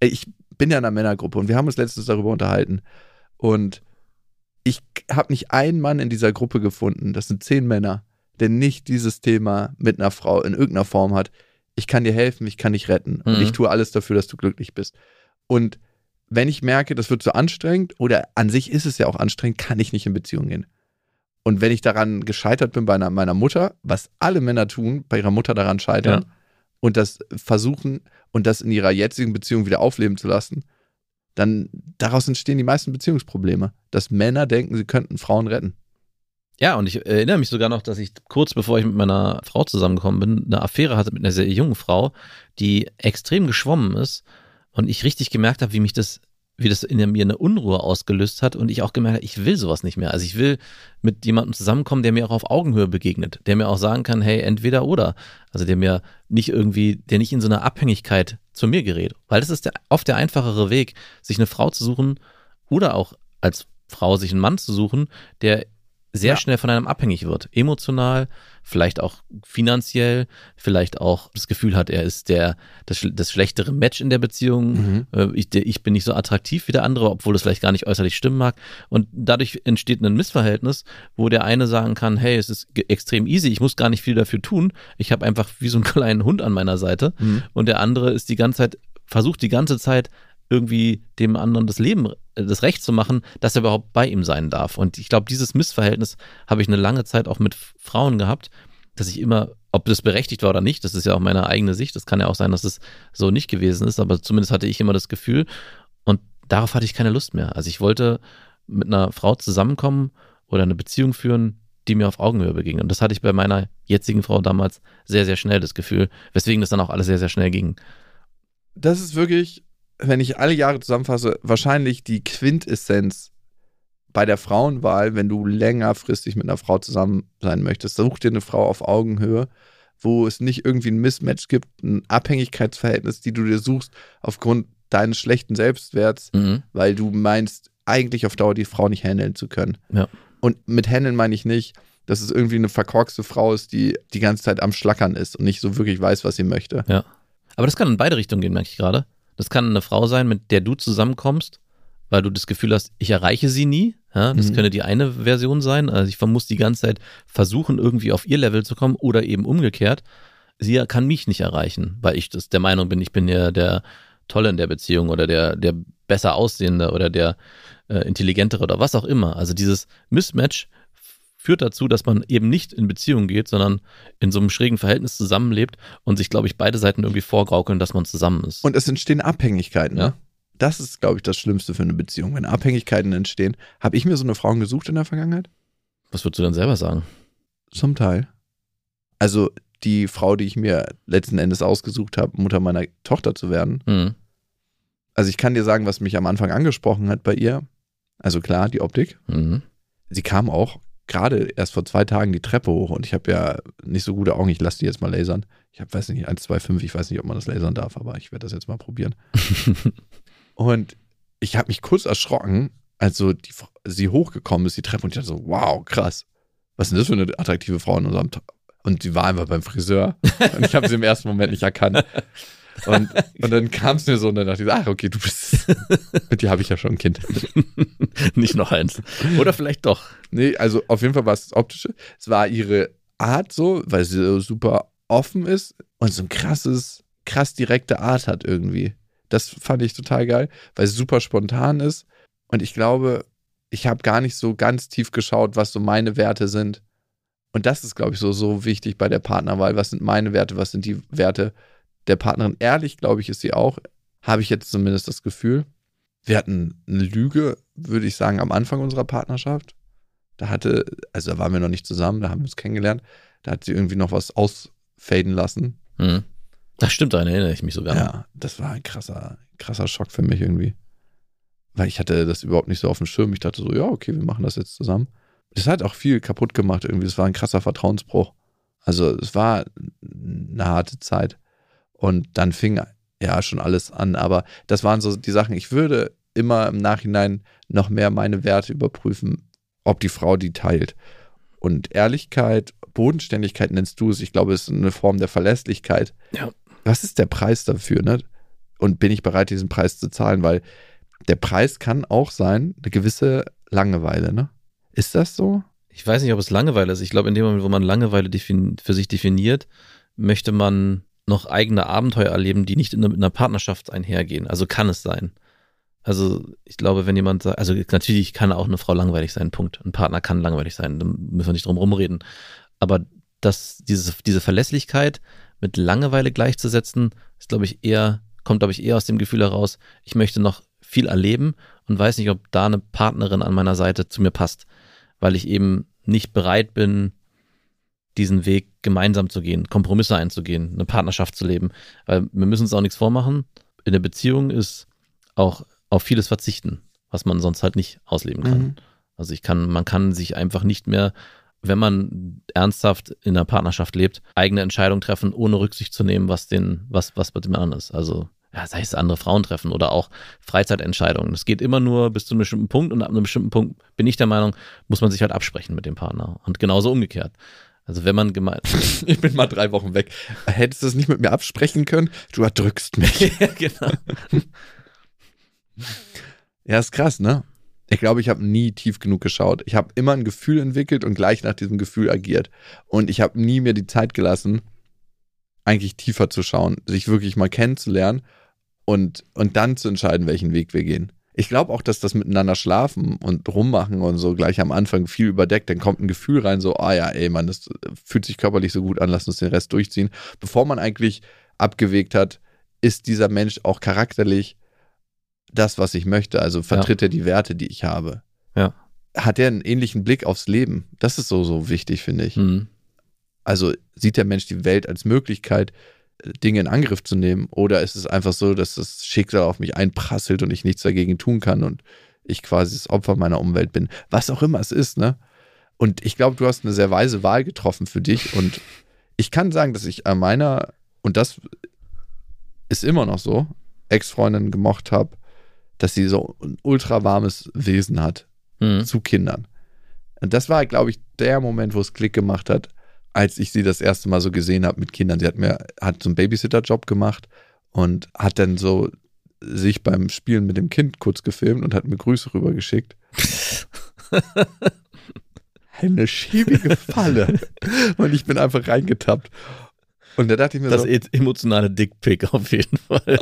Ich bin ja in einer Männergruppe und wir haben uns letztens darüber unterhalten. Und ich habe nicht einen Mann in dieser Gruppe gefunden, das sind zehn Männer, der nicht dieses Thema mit einer Frau in irgendeiner Form hat. Ich kann dir helfen, ich kann dich retten und Mhm. ich tue alles dafür, dass du glücklich bist. Und wenn ich merke, das wird so anstrengend oder an sich ist es ja auch anstrengend, kann ich nicht in Beziehung gehen. Und wenn ich daran gescheitert bin bei einer, meiner Mutter, was alle Männer tun, bei ihrer Mutter daran scheitern Ja. und das versuchen und das in ihrer jetzigen Beziehung wieder aufleben zu lassen, dann daraus entstehen die meisten Beziehungsprobleme, dass Männer denken, sie könnten Frauen retten. Ja, und ich erinnere mich sogar noch, dass ich kurz bevor ich mit meiner Frau zusammengekommen bin, eine Affäre hatte mit einer sehr jungen Frau, die extrem geschwommen ist und ich richtig gemerkt habe, wie mich das wie das in mir eine Unruhe ausgelöst hat und ich auch gemerkt habe, ich will sowas nicht mehr. Also ich will mit jemandem zusammenkommen, der mir auch auf Augenhöhe begegnet, der mir auch sagen kann, hey, entweder oder. Also der mir nicht irgendwie, der nicht in so einer Abhängigkeit zu mir gerät. Weil das ist der, oft der einfachere Weg, sich eine Frau zu suchen oder auch als Frau sich einen Mann zu suchen, der sehr ja. schnell von einem abhängig wird. Emotional, vielleicht auch finanziell, vielleicht auch das Gefühl hat, er ist der das, das schlechtere Match in der Beziehung. Mhm. Äh, ich, ich bin nicht so attraktiv wie der andere, obwohl das vielleicht gar nicht äußerlich stimmen mag. Und dadurch entsteht ein Missverhältnis, wo der eine sagen kann, hey, es ist extrem easy, ich muss gar nicht viel dafür tun. Ich habe einfach wie so einen kleinen Hund an meiner Seite. Mhm. Und der andere ist die ganze Zeit, versucht die ganze Zeit irgendwie dem anderen das Leben, das Recht zu machen, dass er überhaupt bei ihm sein darf. Und ich glaube, dieses Missverhältnis habe ich eine lange Zeit auch mit Frauen gehabt, dass ich immer, ob das berechtigt war oder nicht, das ist ja auch meine eigene Sicht, das kann ja auch sein, dass es so nicht gewesen ist, aber zumindest hatte ich immer das Gefühl und darauf hatte ich keine Lust mehr. Also ich wollte mit einer Frau zusammenkommen oder eine Beziehung führen, die mir auf Augenhöhe begegnet. Und das hatte ich bei meiner jetzigen Frau damals sehr, sehr schnell das Gefühl, weswegen das dann auch alles sehr, sehr schnell ging. Das ist wirklich wenn ich alle Jahre zusammenfasse, wahrscheinlich die Quintessenz bei der Frauenwahl, wenn du längerfristig mit einer Frau zusammen sein möchtest, such dir eine Frau auf Augenhöhe, wo es nicht irgendwie ein Mismatch gibt, ein Abhängigkeitsverhältnis, die du dir suchst aufgrund deines schlechten Selbstwerts, mhm. weil du meinst, eigentlich auf Dauer die Frau nicht handeln zu können. Ja. Und mit handeln meine ich nicht, dass es irgendwie eine verkorkste Frau ist, die die ganze Zeit am Schlackern ist und nicht so wirklich weiß, was sie möchte. Ja. Aber das kann in beide Richtungen gehen, merke ich gerade. Das kann eine Frau sein, mit der du zusammenkommst, weil du das Gefühl hast, ich erreiche sie nie. Ja, das mhm. könnte die eine Version sein. Also ich muss die ganze Zeit versuchen, irgendwie auf ihr Level zu kommen oder eben umgekehrt. Sie kann mich nicht erreichen, weil ich das der Meinung bin, ich bin ja der Tolle in der Beziehung oder der, der besser aussehende oder der äh, intelligentere oder was auch immer. Also dieses Mismatch führt dazu, dass man eben nicht in Beziehung geht, sondern in so einem schrägen Verhältnis zusammenlebt und sich, glaube ich, beide Seiten irgendwie vorgaukeln, dass man zusammen ist. Und es entstehen Abhängigkeiten, ne? Das ist, glaube ich, das Schlimmste für eine Beziehung. Wenn Abhängigkeiten entstehen, habe ich mir so eine Frau gesucht in der Vergangenheit? Was würdest du dann selber sagen? Zum Teil. Also die Frau, die ich mir letzten Endes ausgesucht habe, Mutter meiner Tochter zu werden. Mhm. Also ich kann dir sagen, was mich am Anfang angesprochen hat bei ihr. Also klar, die Optik. Mhm. Sie kam auch gerade erst vor zwei Tagen die Treppe hoch und ich habe ja nicht so gute Augen. Ich lasse die jetzt mal lasern. Ich habe, weiß nicht, 1, 2, 5, ich weiß nicht, ob man das lasern darf, aber ich werde das jetzt mal probieren. und ich habe mich kurz erschrocken, als so die, sie hochgekommen ist, die Treppe, und ich dachte so, wow, krass. Was ist denn das für eine attraktive Frau in unserem Und sie war einfach beim Friseur. Und ich habe sie im ersten Moment nicht erkannt. Und, und dann kam es mir so und dann dachte ich, ach, okay, du bist. Mit dir habe ich ja schon ein Kind. Nicht noch eins. Oder vielleicht doch. Nee, also auf jeden Fall war es das Optische. Es war ihre Art so, weil sie so super offen ist und so ein krasses, krass direkte Art hat irgendwie. Das fand ich total geil, weil sie super spontan ist. Und ich glaube, ich habe gar nicht so ganz tief geschaut, was so meine Werte sind. Und das ist, glaube ich, so, so wichtig bei der Partnerwahl. Was sind meine Werte? Was sind die Werte der Partnerin. Ehrlich, glaube ich, ist sie auch. Habe ich jetzt zumindest das Gefühl. Wir hatten eine Lüge, würde ich sagen, am Anfang unserer Partnerschaft. Da hatte, also da waren wir noch nicht zusammen, da haben wir uns kennengelernt. Da hat sie irgendwie noch was ausfaden lassen. Mhm. Das stimmt, daran erinnere ich mich sogar. Ja, das war ein krasser, krasser Schock für mich irgendwie. Weil ich hatte das überhaupt nicht so auf dem Schirm. Ich dachte so, ja, okay, wir machen das jetzt zusammen. Das hat auch viel kaputt gemacht irgendwie. Es war ein krasser Vertrauensbruch. Also es war eine harte Zeit. Und dann fing ja schon alles an. Aber das waren so die Sachen. Ich würde immer im Nachhinein noch mehr meine Werte überprüfen, ob die Frau die teilt. Und Ehrlichkeit, Bodenständigkeit nennst du es. Ich glaube, es ist eine Form der Verlässlichkeit. Ja. Was ist der Preis dafür? Ne? Und bin ich bereit, diesen Preis zu zahlen? Weil der Preis kann auch sein, eine gewisse Langeweile. Ne? Ist das so? Ich weiß nicht, ob es Langeweile ist. Ich glaube, in dem Moment, wo man Langeweile für sich definiert, möchte man noch eigene Abenteuer erleben, die nicht in, einer Partnerschaft einhergehen. Also kann es sein. Also ich glaube, wenn jemand sagt, also natürlich kann auch eine Frau langweilig sein, Punkt. Ein Partner kann langweilig sein, da müssen wir nicht drum rumreden. Aber das, diese, diese Verlässlichkeit mit Langeweile gleichzusetzen, ist, glaube ich, eher, kommt, glaube ich, eher aus dem Gefühl heraus, ich möchte noch viel erleben und weiß nicht, ob da eine Partnerin an meiner Seite zu mir passt, weil ich eben nicht bereit bin, diesen Weg gemeinsam zu gehen, Kompromisse einzugehen, eine Partnerschaft zu leben. Weil wir müssen uns auch nichts vormachen. In der Beziehung ist auch auf vieles verzichten, was man sonst halt nicht ausleben kann. Mhm. Also ich kann, man kann sich einfach nicht mehr, wenn man ernsthaft in einer Partnerschaft lebt, eigene Entscheidungen treffen, ohne Rücksicht zu nehmen, was den, was, was bei dem anderen ist. Also ja, sei es andere Frauen treffen oder auch Freizeitentscheidungen. Das geht immer nur bis zu einem bestimmten Punkt und ab einem bestimmten Punkt bin ich der Meinung, muss man sich halt absprechen mit dem Partner. Und genauso umgekehrt. Also wenn man gemeint. Ich bin mal drei Wochen weg. Hättest du es nicht mit mir absprechen können? Du erdrückst mich. ja, genau. Ja, ist krass, ne? Ich glaube, ich habe nie tief genug geschaut. Ich habe immer ein Gefühl entwickelt und gleich nach diesem Gefühl agiert. Und ich habe nie mir die Zeit gelassen, eigentlich tiefer zu schauen, sich wirklich mal kennenzulernen und, und dann zu entscheiden, welchen Weg wir gehen. Ich glaube auch, dass das miteinander schlafen und rummachen und so gleich am Anfang viel überdeckt. Dann kommt ein Gefühl rein, so, ah ja, ey, Mann, das fühlt sich körperlich so gut an, lass uns den Rest durchziehen. Bevor man eigentlich abgewegt hat, ist dieser Mensch auch charakterlich das, was ich möchte. Also vertritt er die Werte, die ich habe. Ja. Hat er einen ähnlichen Blick aufs Leben? Das ist so, so wichtig, finde ich. Mhm. Also sieht der Mensch die Welt als Möglichkeit, Dinge in Angriff zu nehmen? Oder ist es einfach so, dass das Schicksal auf mich einprasselt und ich nichts dagegen tun kann und ich quasi das Opfer meiner Umwelt bin? Was auch immer es ist, ne? Und ich glaube, du hast eine sehr weise Wahl getroffen für dich. Und ich kann sagen, dass ich an meiner, und das ist immer noch so, Ex-Freundin gemocht habe, dass sie so ein ultra warmes Wesen hat Mhm. zu Kindern. Und das war, glaube ich, der Moment, wo es Klick gemacht hat, als ich sie das erste Mal so gesehen habe mit Kindern. Sie hat mir, hat so einen Babysitter-Job gemacht und hat dann so sich beim Spielen mit dem Kind kurz gefilmt und hat mir Grüße rübergeschickt. Eine schäbige Falle. Und ich bin einfach reingetappt. Und da dachte ich mir Das so, e- emotionale Dickpick auf jeden Fall.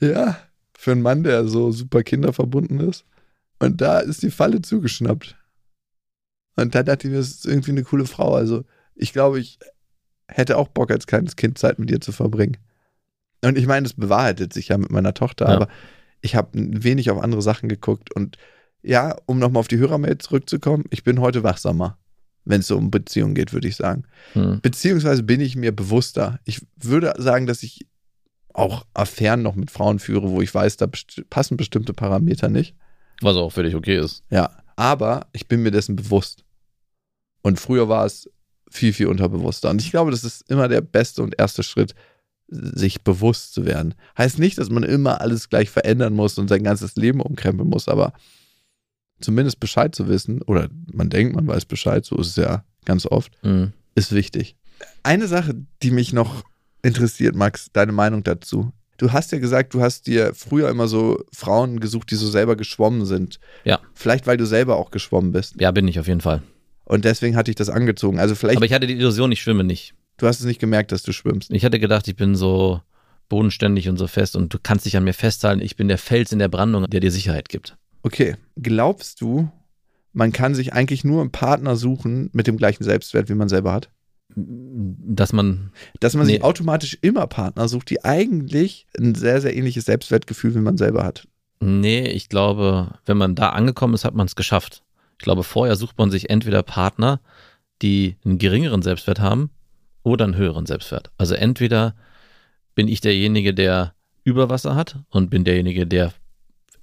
ja, für einen Mann, der so super kinderverbunden ist. Und da ist die Falle zugeschnappt. Und da dachte ich mir, das ist irgendwie eine coole Frau. Also ich glaube, ich hätte auch Bock, als kleines Kind Zeit mit ihr zu verbringen. Und ich meine, das bewahrheitet sich ja mit meiner Tochter, Ja. aber ich habe wenig auf andere Sachen geguckt. Und ja, um nochmal auf die Hörermail zurückzukommen, ich bin heute wachsamer, wenn es so um Beziehungen geht, würde ich sagen. Mhm. Beziehungsweise bin ich mir bewusster. Ich würde sagen, dass ich auch Affären noch mit Frauen führe, wo ich weiß, da best passen bestimmte Parameter nicht. Was auch völlig okay ist. Ja, aber ich bin mir dessen bewusst. Und früher war es viel, viel unterbewusster. Und ich glaube, das ist immer der beste und erste Schritt, sich bewusst zu werden. Heißt nicht, dass man immer alles gleich verändern muss und sein ganzes Leben umkrempeln muss, aber zumindest Bescheid zu wissen, oder man denkt, man weiß Bescheid, so ist es ja ganz oft, Mhm. ist wichtig. Eine Sache, die mich noch interessiert, Max, deine Meinung dazu. Du hast ja gesagt, du hast dir früher immer so Frauen gesucht, die so selber geschwommen sind. Ja. Vielleicht, weil du selber auch geschwommen bist. Ja, bin ich auf jeden Fall. Und deswegen hatte ich das angezogen. Also vielleicht, Aber ich hatte die Illusion, ich schwimme nicht. du hast es nicht gemerkt, dass du schwimmst. Ich hatte gedacht, ich bin so bodenständig und so fest und du kannst dich an mir festhalten. Ich bin der Fels in der Brandung, der dir Sicherheit gibt. Okay. Glaubst du, man kann sich eigentlich nur einen Partner suchen mit dem gleichen Selbstwert, wie man selber hat? Dass man, Dass man sich Nee. automatisch immer Partner sucht, die eigentlich ein sehr, sehr ähnliches Selbstwertgefühl, wie man selber hat. nee, ich glaube, wenn man da angekommen ist, hat man es geschafft. Ich glaube, vorher sucht man sich entweder Partner, die einen geringeren Selbstwert haben oder einen höheren Selbstwert. Also entweder bin ich derjenige, der Überwasser hat und bin derjenige, der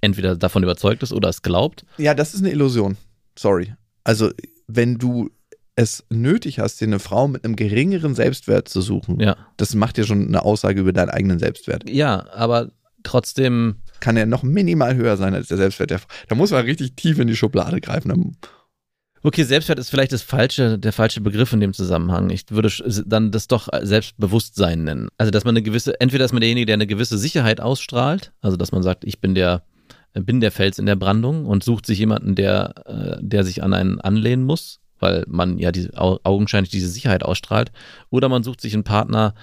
entweder davon überzeugt ist oder es glaubt. Ja, das ist eine Illusion. Sorry. Also, wenn du es nötig hast, dir eine Frau mit einem geringeren Selbstwert zu suchen, Ja. das macht ja schon eine Aussage über deinen eigenen Selbstwert. Ja, aber trotzdem, Kann ja noch minimal höher sein als der Selbstwert der. Da muss man richtig tief in die Schublade greifen. Okay, Selbstwert ist vielleicht das falsche, der falsche Begriff in dem Zusammenhang. Ich würde dann das doch Selbstbewusstsein nennen. Also, dass man eine gewisse, entweder ist man derjenige, der eine gewisse Sicherheit ausstrahlt, also dass man sagt, ich bin der, bin der Fels in der Brandung und sucht sich jemanden, der, äh, der sich an einen anlehnen muss, weil man ja die, au- augenscheinlich diese Sicherheit ausstrahlt. Oder man sucht sich einen Partner,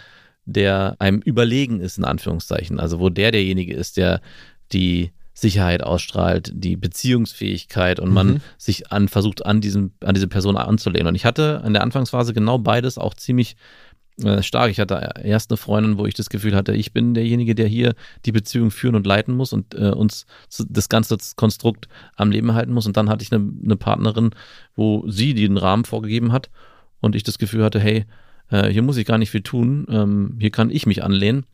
der einem überlegen ist, in Anführungszeichen. Also wo der derjenige ist, der die Sicherheit ausstrahlt, die Beziehungsfähigkeit und man Mhm. sich an, versucht, an, diesem, an diese Person anzulehnen. Und ich hatte in der Anfangsphase genau beides auch ziemlich äh, stark. Ich hatte erst eine Freundin, wo ich das Gefühl hatte, ich bin derjenige, der hier die Beziehung führen und leiten muss und äh, uns das ganze Konstrukt am Leben halten muss. Und dann hatte ich eine, eine Partnerin, wo sie den Rahmen vorgegeben hat und ich das Gefühl hatte, hey, äh, hier muss ich gar nicht viel tun, ähm, hier kann ich mich anlehnen.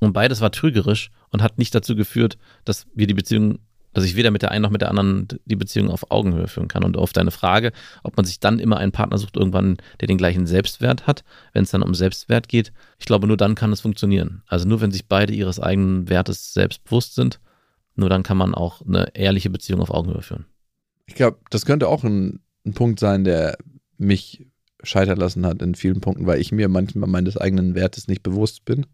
Und beides war trügerisch und hat nicht dazu geführt, dass wir die Beziehung, dass ich weder mit der einen noch mit der anderen die Beziehung auf Augenhöhe führen kann. Und auf deine Frage, ob man sich dann immer einen Partner sucht, irgendwann, der den gleichen Selbstwert hat, wenn es dann um Selbstwert geht, ich glaube, nur dann kann es funktionieren. Also nur wenn sich beide ihres eigenen Wertes selbst bewusst sind, nur dann kann man auch eine ehrliche Beziehung auf Augenhöhe führen. Ich glaube, das könnte auch ein, ein Punkt sein, der mich scheitern lassen hat in vielen Punkten, weil ich mir manchmal meines eigenen Wertes nicht bewusst bin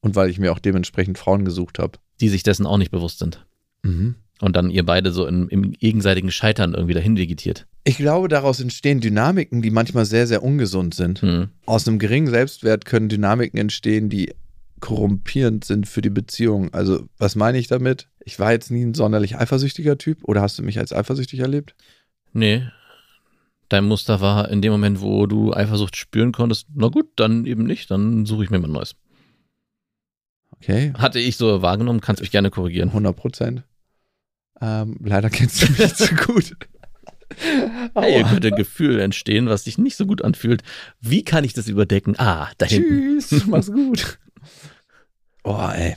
und weil ich mir auch dementsprechend Frauen gesucht habe. Die sich dessen auch nicht bewusst sind. Mhm. Und dann ihr beide so im, im gegenseitigen Scheitern irgendwie dahin vegetiert. Ich glaube, daraus entstehen Dynamiken, die manchmal sehr, sehr ungesund sind. Hm. Aus einem geringen Selbstwert können Dynamiken entstehen, die korrumpierend sind für die Beziehung. Also, was meine ich damit? Ich war jetzt nie ein sonderlich eifersüchtiger Typ oder hast du mich als eifersüchtig erlebt? Nee. Dein Muster war in dem Moment, wo du Eifersucht spüren konntest, na gut, dann eben nicht, dann suche ich mir mal ein neues. Okay, Hatte ich so wahrgenommen, kannst mich gerne korrigieren. 100 Prozent. Ähm, leider kennst du mich nicht so gut. Hey, könnte ein Gefühl entstehen, was sich nicht so gut anfühlt. Wie kann ich das überdecken? Ah, da hinten. Tschüss, mach's gut. Oh, ey.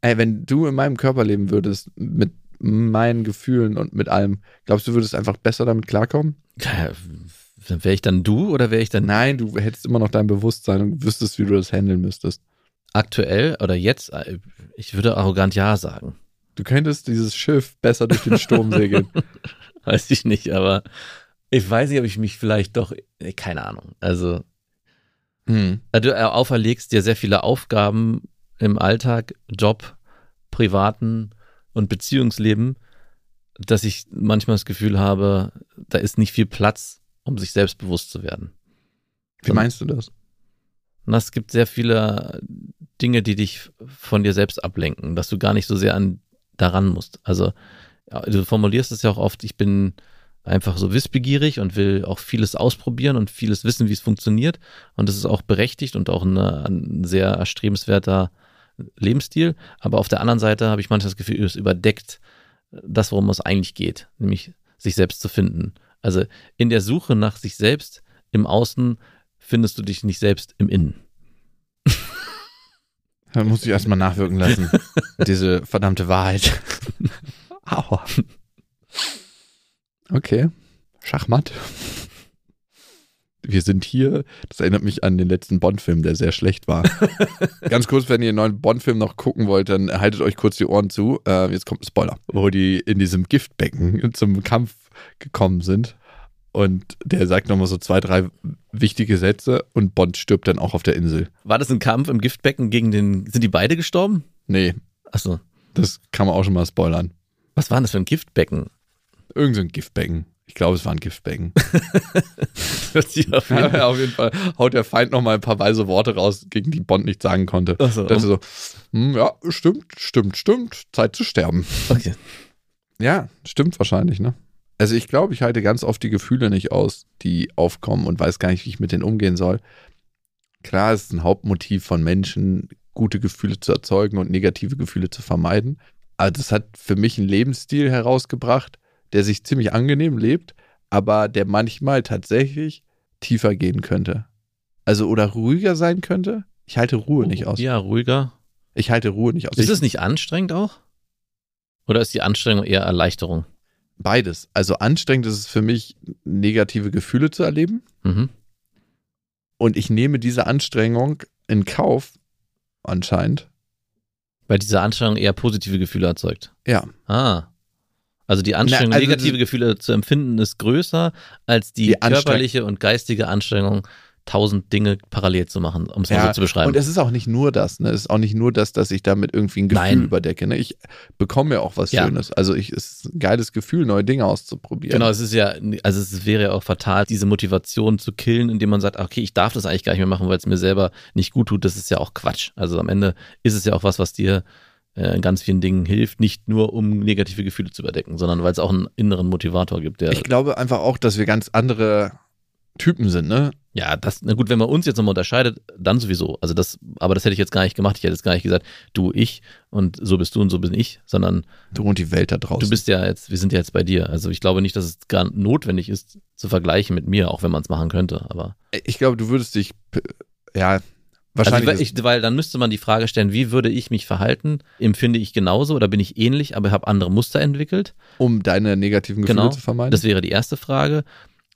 Ey, wenn du in meinem Körper leben würdest, mit meinen Gefühlen und mit allem, glaubst du, würdest einfach besser damit klarkommen? Wäre ich dann du oder wäre ich dann Nein, du hättest immer noch dein Bewusstsein und wüsstest, wie du das handeln müsstest. aktuell oder jetzt? Ich würde arrogant Ja sagen. Du könntest dieses Schiff besser durch den Sturm segeln. Weiß ich nicht, aber ich weiß nicht, ob ich mich vielleicht doch, keine Ahnung. Also, Hm. du äh, auferlegst dir sehr viele Aufgaben im Alltag, Job, privaten und Beziehungsleben, dass ich manchmal das Gefühl habe, da ist nicht viel Platz, um sich selbstbewusst zu werden. Wie meinst du das? Und es gibt sehr viele Dinge, die dich von dir selbst ablenken, dass du gar nicht so sehr an daran musst. Also du formulierst es ja auch oft, ich bin einfach so wissbegierig und will auch vieles ausprobieren und vieles wissen, wie es funktioniert. Und das ist auch berechtigt und auch eine, ein sehr erstrebenswerter Lebensstil. Aber auf der anderen Seite habe ich manchmal das Gefühl, es überdeckt das, worum es eigentlich geht, nämlich sich selbst zu finden. Also in der Suche nach sich selbst im Außen findest du dich nicht selbst im Innen. Da muss ich erstmal nachwirken lassen. Diese verdammte Wahrheit. Aua. Okay. Schachmatt. Wir sind hier. Das erinnert mich an den letzten Bond-Film, der sehr schlecht war. Ganz kurz, wenn ihr einen neuen Bond-Film noch gucken wollt, dann haltet euch kurz die Ohren zu. Äh, jetzt kommt ein Spoiler. Wo die in diesem Giftbecken zum Kampf gekommen sind. Und der sagt nochmal so zwei, drei wichtige Sätze und Bond stirbt dann auch auf der Insel. War das ein Kampf im Giftbecken gegen den. Sind die beide gestorben? Nee, Achso. das kann man auch schon mal spoilern. Was war denn das für ein Giftbecken? Irgend so ein Giftbecken. Ich glaube, es war ein Giftbecken. Auf jeden auf jeden Fall haut der Feind noch mal ein paar weise Worte raus, gegen die Bond nicht sagen konnte. Ach so, Das ist so, hm, ja, stimmt, stimmt, stimmt, Zeit zu sterben. Okay. Ja, stimmt wahrscheinlich, ne? Also ich glaube, ich halte ganz oft die Gefühle nicht aus, die aufkommen und weiß gar nicht, wie ich mit denen umgehen soll. Klar, es ist ein Hauptmotiv von Menschen, gute Gefühle zu erzeugen und negative Gefühle zu vermeiden. Aber das hat für mich einen Lebensstil herausgebracht, der sich ziemlich angenehm lebt, aber der manchmal tatsächlich tiefer gehen könnte. Also oder ruhiger sein könnte. Ich halte Ruhe nicht aus. Ja, ruhiger. Ich halte Ruhe nicht aus. Ist Ich- es nicht anstrengend auch? Oder ist die Anstrengung eher Erleichterung? Beides. Also anstrengend ist es für mich, negative Gefühle zu erleben. Mhm. Und ich nehme diese Anstrengung in Kauf, anscheinend. Weil diese Anstrengung eher positive Gefühle erzeugt. Ja. Ah. Also die Anstrengung, Na, also negative Gefühle zu empfinden, ist größer als die, Die körperliche und geistige Anstrengung, tausend Dinge parallel zu machen, um es mal ja. so zu beschreiben. Und es ist auch nicht nur das, ne? Es ist auch nicht nur das, dass ich damit irgendwie ein Gefühl Nein. überdecke. Ne? Ich bekomme ja auch was Ja. Schönes. Also ich, es ist ein geiles Gefühl, neue Dinge auszuprobieren. Genau, es ist ja, also es wäre ja auch fatal, diese Motivation zu killen, indem man sagt, okay, ich darf das eigentlich gar nicht mehr machen, weil es mir selber nicht gut tut. Das ist ja auch Quatsch. Also am Ende ist es ja auch was, was dir äh, in ganz vielen Dingen hilft, nicht nur um negative Gefühle zu überdecken, sondern weil es auch einen inneren Motivator gibt, der. Ich glaube einfach auch, dass wir ganz andere Typen sind, ne? ja, das, na gut, wenn man uns jetzt nochmal unterscheidet, dann sowieso. Also das, aber das hätte ich jetzt gar nicht gemacht. Ich hätte jetzt gar nicht gesagt, du, ich und so bist du und so bin ich, sondern Du und die Welt da draußen. du bist ja jetzt, wir sind ja jetzt bei dir. Also ich glaube nicht, dass es gar notwendig ist, zu vergleichen mit mir, auch wenn man es machen könnte. Aber ich glaube, du würdest dich, ja, Wahrscheinlich. also ich, weil dann müsste man die Frage stellen, wie würde ich mich verhalten? Empfinde ich genauso oder bin ich ähnlich, aber habe andere Muster entwickelt? um deine negativen Gefühle Genau. zu vermeiden. Das wäre die erste Frage.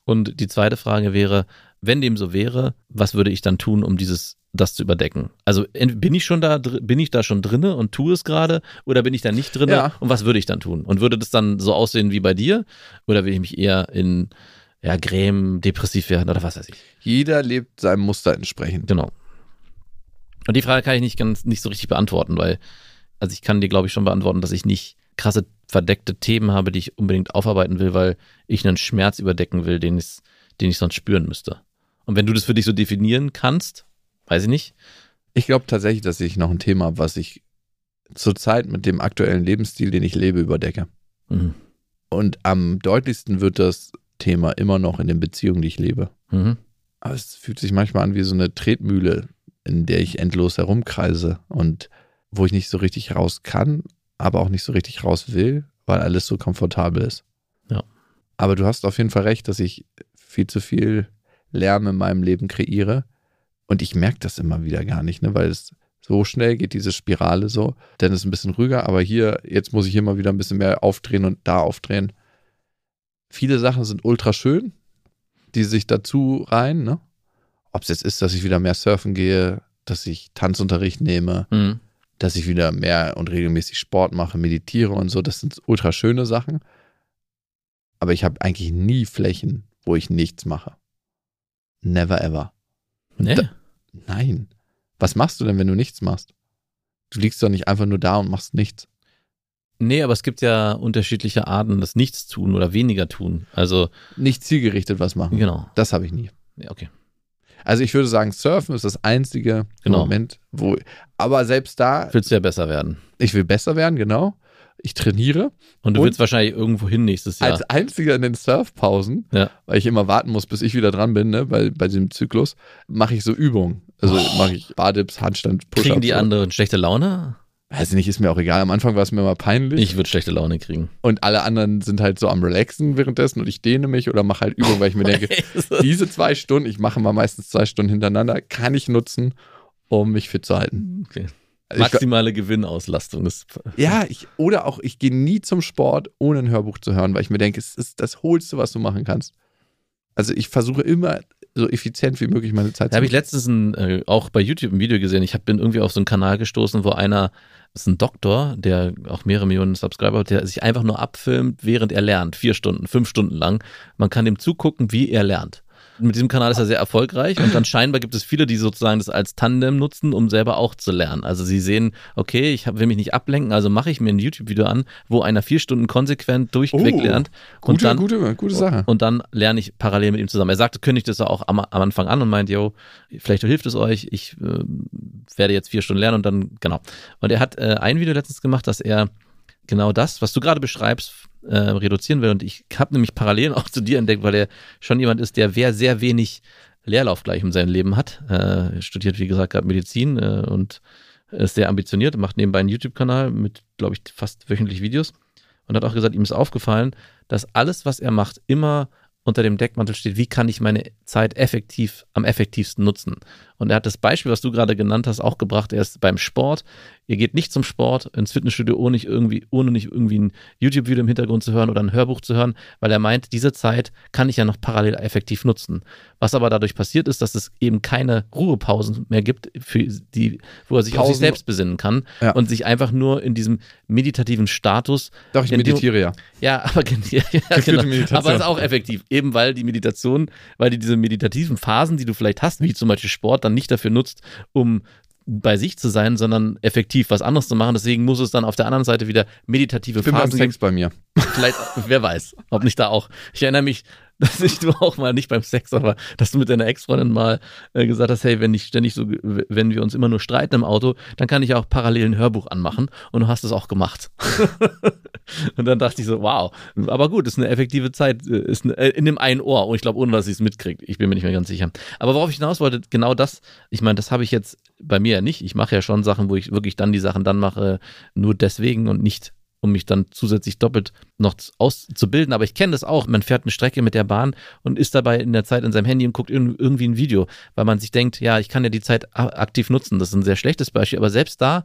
Und die zweite Frage wäre, wenn dem so wäre, was würde ich dann tun, um dieses das zu überdecken? Also bin ich schon da bin ich da schon drinne und tue es gerade oder bin ich da nicht drinne Ja. und was würde ich dann tun? Und würde das dann so aussehen wie bei dir oder würde ich mich eher in ja, Grämen, depressiv werden oder was weiß ich? Jeder lebt seinem Muster entsprechend. Genau. Und die Frage kann ich nicht ganz nicht so richtig beantworten, weil also ich kann dir glaube ich schon beantworten, dass ich nicht krasse verdeckte Themen habe, die ich unbedingt aufarbeiten will, weil ich einen Schmerz überdecken will, den ich den ich sonst spüren müsste. Und wenn du das für dich so definieren kannst, weiß ich nicht. Ich glaube tatsächlich, dass ich noch ein Thema habe, was ich zurzeit mit dem aktuellen Lebensstil, den ich lebe, überdecke. Mhm. Und am deutlichsten wird das Thema immer noch in den Beziehungen, die ich lebe. Mhm. Aber es fühlt sich manchmal an wie so eine Tretmühle, in der ich endlos herumkreise und wo ich nicht so richtig raus kann, aber auch nicht so richtig raus will, weil alles so komfortabel ist. Ja. Aber du hast auf jeden Fall recht, dass ich viel zu viel Lärm in meinem Leben kreiere. Und ich merke das immer wieder gar nicht, ne? weil es so schnell geht, diese Spirale so. Dann ist es ein bisschen ruhiger, aber hier, jetzt muss ich immer wieder ein bisschen mehr aufdrehen und da aufdrehen. Viele Sachen sind ultra schön, die sich dazu rein, ne? Ob es jetzt ist, dass ich wieder mehr surfen gehe, dass ich Tanzunterricht nehme, Mhm. dass ich wieder mehr und regelmäßig Sport mache, meditiere und so, das sind ultra schöne Sachen. Aber ich habe eigentlich nie Flächen, wo ich nichts mache. Never ever. Nee. Da- Nein. Was machst du denn, wenn du nichts machst? Du liegst doch nicht einfach nur da und machst nichts. nee, aber es gibt ja unterschiedliche Arten des Nichtstun oder weniger tun. Also, Nicht zielgerichtet was machen. genau. Das habe ich nie. Ja, okay. Also ich würde sagen, Surfen ist das einzige Genau. Moment, wo. Aber selbst da, Willst du ja besser werden. ich will besser werden, genau. Ich trainiere. Und du Und- willst wahrscheinlich irgendwo hin nächstes Jahr. Als einziger in den Surfpausen, Ja. weil ich immer warten muss, bis ich wieder dran bin, ne, bei, bei diesem Zyklus, mache ich so Übungen. Also mache ich Bardips, Handstand, Push-Ups. Oh. Kriegen die anderen schlechte Laune? Weiß ich nicht, ist mir auch egal. Am Anfang war es mir mal peinlich. Ich würde schlechte Laune kriegen. und alle anderen sind halt so am Relaxen währenddessen und ich dehne mich oder mache halt Übungen, weil ich mir denke, diese zwei Stunden, ich mache mal meistens zwei Stunden hintereinander, kann ich nutzen, um mich fit zu halten. Okay. Also ich, Maximale Gewinnauslastung ist. ja, ich, oder auch, ich gehe nie zum Sport, ohne ein Hörbuch zu hören, weil ich mir denke, es ist das Hohlste, was du machen kannst. Also ich versuche immer so effizient wie möglich meine Zeit Da habe ich letztens ein, äh, auch bei YouTube ein Video gesehen. Ich hab, bin irgendwie auf so einen Kanal gestoßen, wo einer, das ist ein Doktor, der auch mehrere Millionen Subscriber hat, der sich einfach nur abfilmt, während er lernt. Vier Stunden, fünf Stunden lang. Man kann dem zugucken, wie er lernt. Mit diesem Kanal ist er sehr erfolgreich und dann scheinbar gibt es viele, die sozusagen das als Tandem nutzen, um selber auch zu lernen. Also sie sehen, okay, ich hab, will mich nicht ablenken, also mache ich mir ein YouTube-Video an, wo einer vier Stunden konsequent durchweg Oh, lernt und Gute, dann gute, gute Sache. und dann lerne ich parallel mit ihm zusammen. Er sagte, kündigt das auch am, am Anfang an und meint, yo, vielleicht hilft es euch, ich äh, werde jetzt vier Stunden lernen und dann, genau. Und er hat äh, ein Video letztens gemacht, dass er genau das, was du gerade beschreibst, äh, reduzieren will. Und ich habe nämlich Parallelen auch zu dir entdeckt, weil er schon jemand ist, der wer sehr wenig Leerlauf gleich in seinem Leben hat. Äh, studiert, wie gesagt, gerade Medizin äh, und ist sehr ambitioniert, macht nebenbei einen YouTube-Kanal mit, glaube ich, fast wöchentlich Videos und hat auch gesagt, ihm ist aufgefallen, dass alles, was er macht, immer unter dem Deckmantel steht, wie kann ich meine Zeit effektiv, am effektivsten nutzen. Und er hat das Beispiel, was du gerade genannt hast, auch gebracht. Er ist beim Sport. Ihr geht nicht zum Sport, ins Fitnessstudio, ohne nicht irgendwie, ohne nicht irgendwie ein YouTube-Video im Hintergrund zu hören oder ein Hörbuch zu hören, weil er meint, diese Zeit kann ich ja noch parallel effektiv nutzen. Was aber dadurch passiert ist, dass es eben keine Ruhepausen mehr gibt, für die, wo er sich auf sich Pausen- selbst besinnen kann Ja. und sich einfach nur in diesem meditativen Status Doch, ich meditiere ja. ja, aber, ja, genau. Aber ist auch effektiv. Eben weil die Meditation, weil die diese meditativen Phasen, die du vielleicht hast, wie zum Beispiel Sport, dann nicht dafür nutzt, um bei sich zu sein, sondern effektiv was anderes zu machen. Deswegen muss es dann auf der anderen Seite wieder meditative Ich bin beim Phasen Sex bei mir. Vielleicht, wer weiß, ob nicht da auch. Ich erinnere mich, dass ich du auch mal nicht beim Sex, aber dass du mit deiner Ex-Freundin mal äh, gesagt hast, hey, wenn ich ständig so, wenn wir uns immer nur streiten im Auto, dann kann ich auch parallel ein Hörbuch anmachen und du hast es auch gemacht. und dann dachte ich so, wow, aber gut, ist eine effektive Zeit, äh, ist eine, äh, in dem einen Ohr und ich glaube, ohne dass ich es mitkriege. Ich bin mir nicht mehr ganz sicher. Aber worauf ich hinaus wollte, genau das, ich meine, das habe ich jetzt bei mir ja nicht. Ich mache ja schon Sachen, wo ich wirklich dann die Sachen dann mache, nur deswegen und nicht um mich dann zusätzlich doppelt noch auszubilden. Aber ich kenne das auch. Man fährt eine Strecke mit der Bahn und ist dabei in der Zeit in seinem Handy und guckt irgendwie ein Video, weil man sich denkt, ja, ich kann ja die Zeit aktiv nutzen. Das ist ein sehr schlechtes Beispiel. Aber selbst da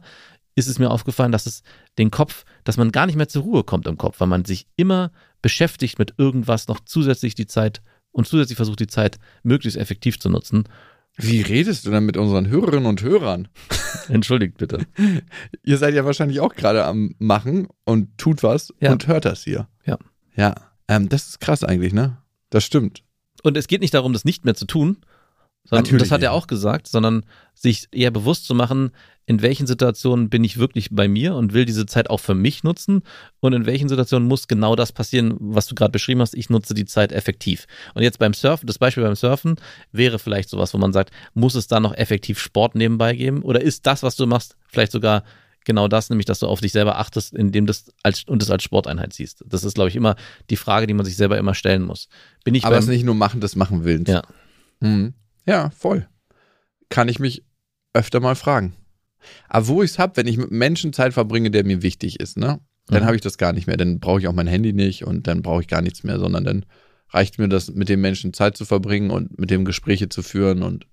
ist es mir aufgefallen, dass es den Kopf, dass man gar nicht mehr zur Ruhe kommt im Kopf, weil man sich immer beschäftigt mit irgendwas, noch zusätzlich die Zeit und zusätzlich versucht, die Zeit möglichst effektiv zu nutzen. Wie redest du denn mit unseren Hörerinnen und Hörern? Entschuldigt bitte. Ihr seid ja wahrscheinlich auch gerade am Machen und tut was Ja. und hört das hier. Ja. Ja. Ähm, das ist krass eigentlich, ne? Das stimmt. Und es geht nicht darum, das nicht mehr zu tun, sondern Natürlich das hat er auch gesagt, sondern sich eher bewusst zu machen, in welchen Situationen bin ich wirklich bei mir und will diese Zeit auch für mich nutzen und in welchen Situationen muss genau das passieren, was du gerade beschrieben hast, ich nutze die Zeit effektiv. Und jetzt beim Surfen, das Beispiel beim Surfen wäre vielleicht sowas, wo man sagt, muss es da noch effektiv Sport nebenbei geben oder ist das, was du machst, vielleicht sogar genau das, nämlich dass du auf dich selber achtest, indem das als und das als Sporteinheit siehst. Das ist glaube ich immer die Frage, die man sich selber immer stellen muss. Bin ich Aber es nicht nur machen des Machen Willens. ja, Mhm. Ja, voll. Kann ich mich öfter mal fragen. Aber wo ich es habe, wenn ich mit Menschen Zeit verbringe, der mir wichtig ist, ne? Dann Mhm. habe ich das gar nicht mehr. Dann brauche ich auch mein Handy nicht und dann brauche ich gar nichts mehr, sondern dann reicht mir das, mit dem Menschen Zeit zu verbringen und mit dem Gespräche zu führen und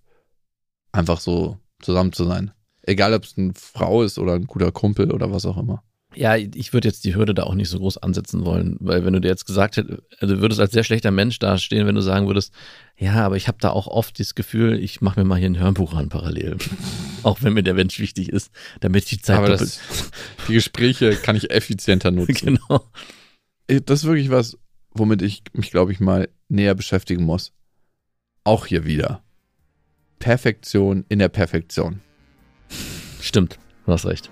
einfach so zusammen zu sein. Egal, ob es eine Frau ist oder ein guter Kumpel oder was auch immer. Ja, ich würde jetzt die Hürde da auch nicht so groß ansetzen wollen, weil wenn du dir jetzt gesagt hättest, also du würdest als sehr schlechter Mensch dastehen, wenn du sagen würdest, ja, aber ich habe da auch oft das Gefühl, ich mache mir mal hier ein Hörbuch an parallel. auch wenn mir der Mensch wichtig ist, damit ich die Zeit Aber das, die Gespräche kann ich effizienter nutzen. genau. das ist wirklich was, womit ich mich, glaube ich, mal näher beschäftigen muss. Auch hier wieder. Perfektion in der Perfektion. Stimmt, du hast recht.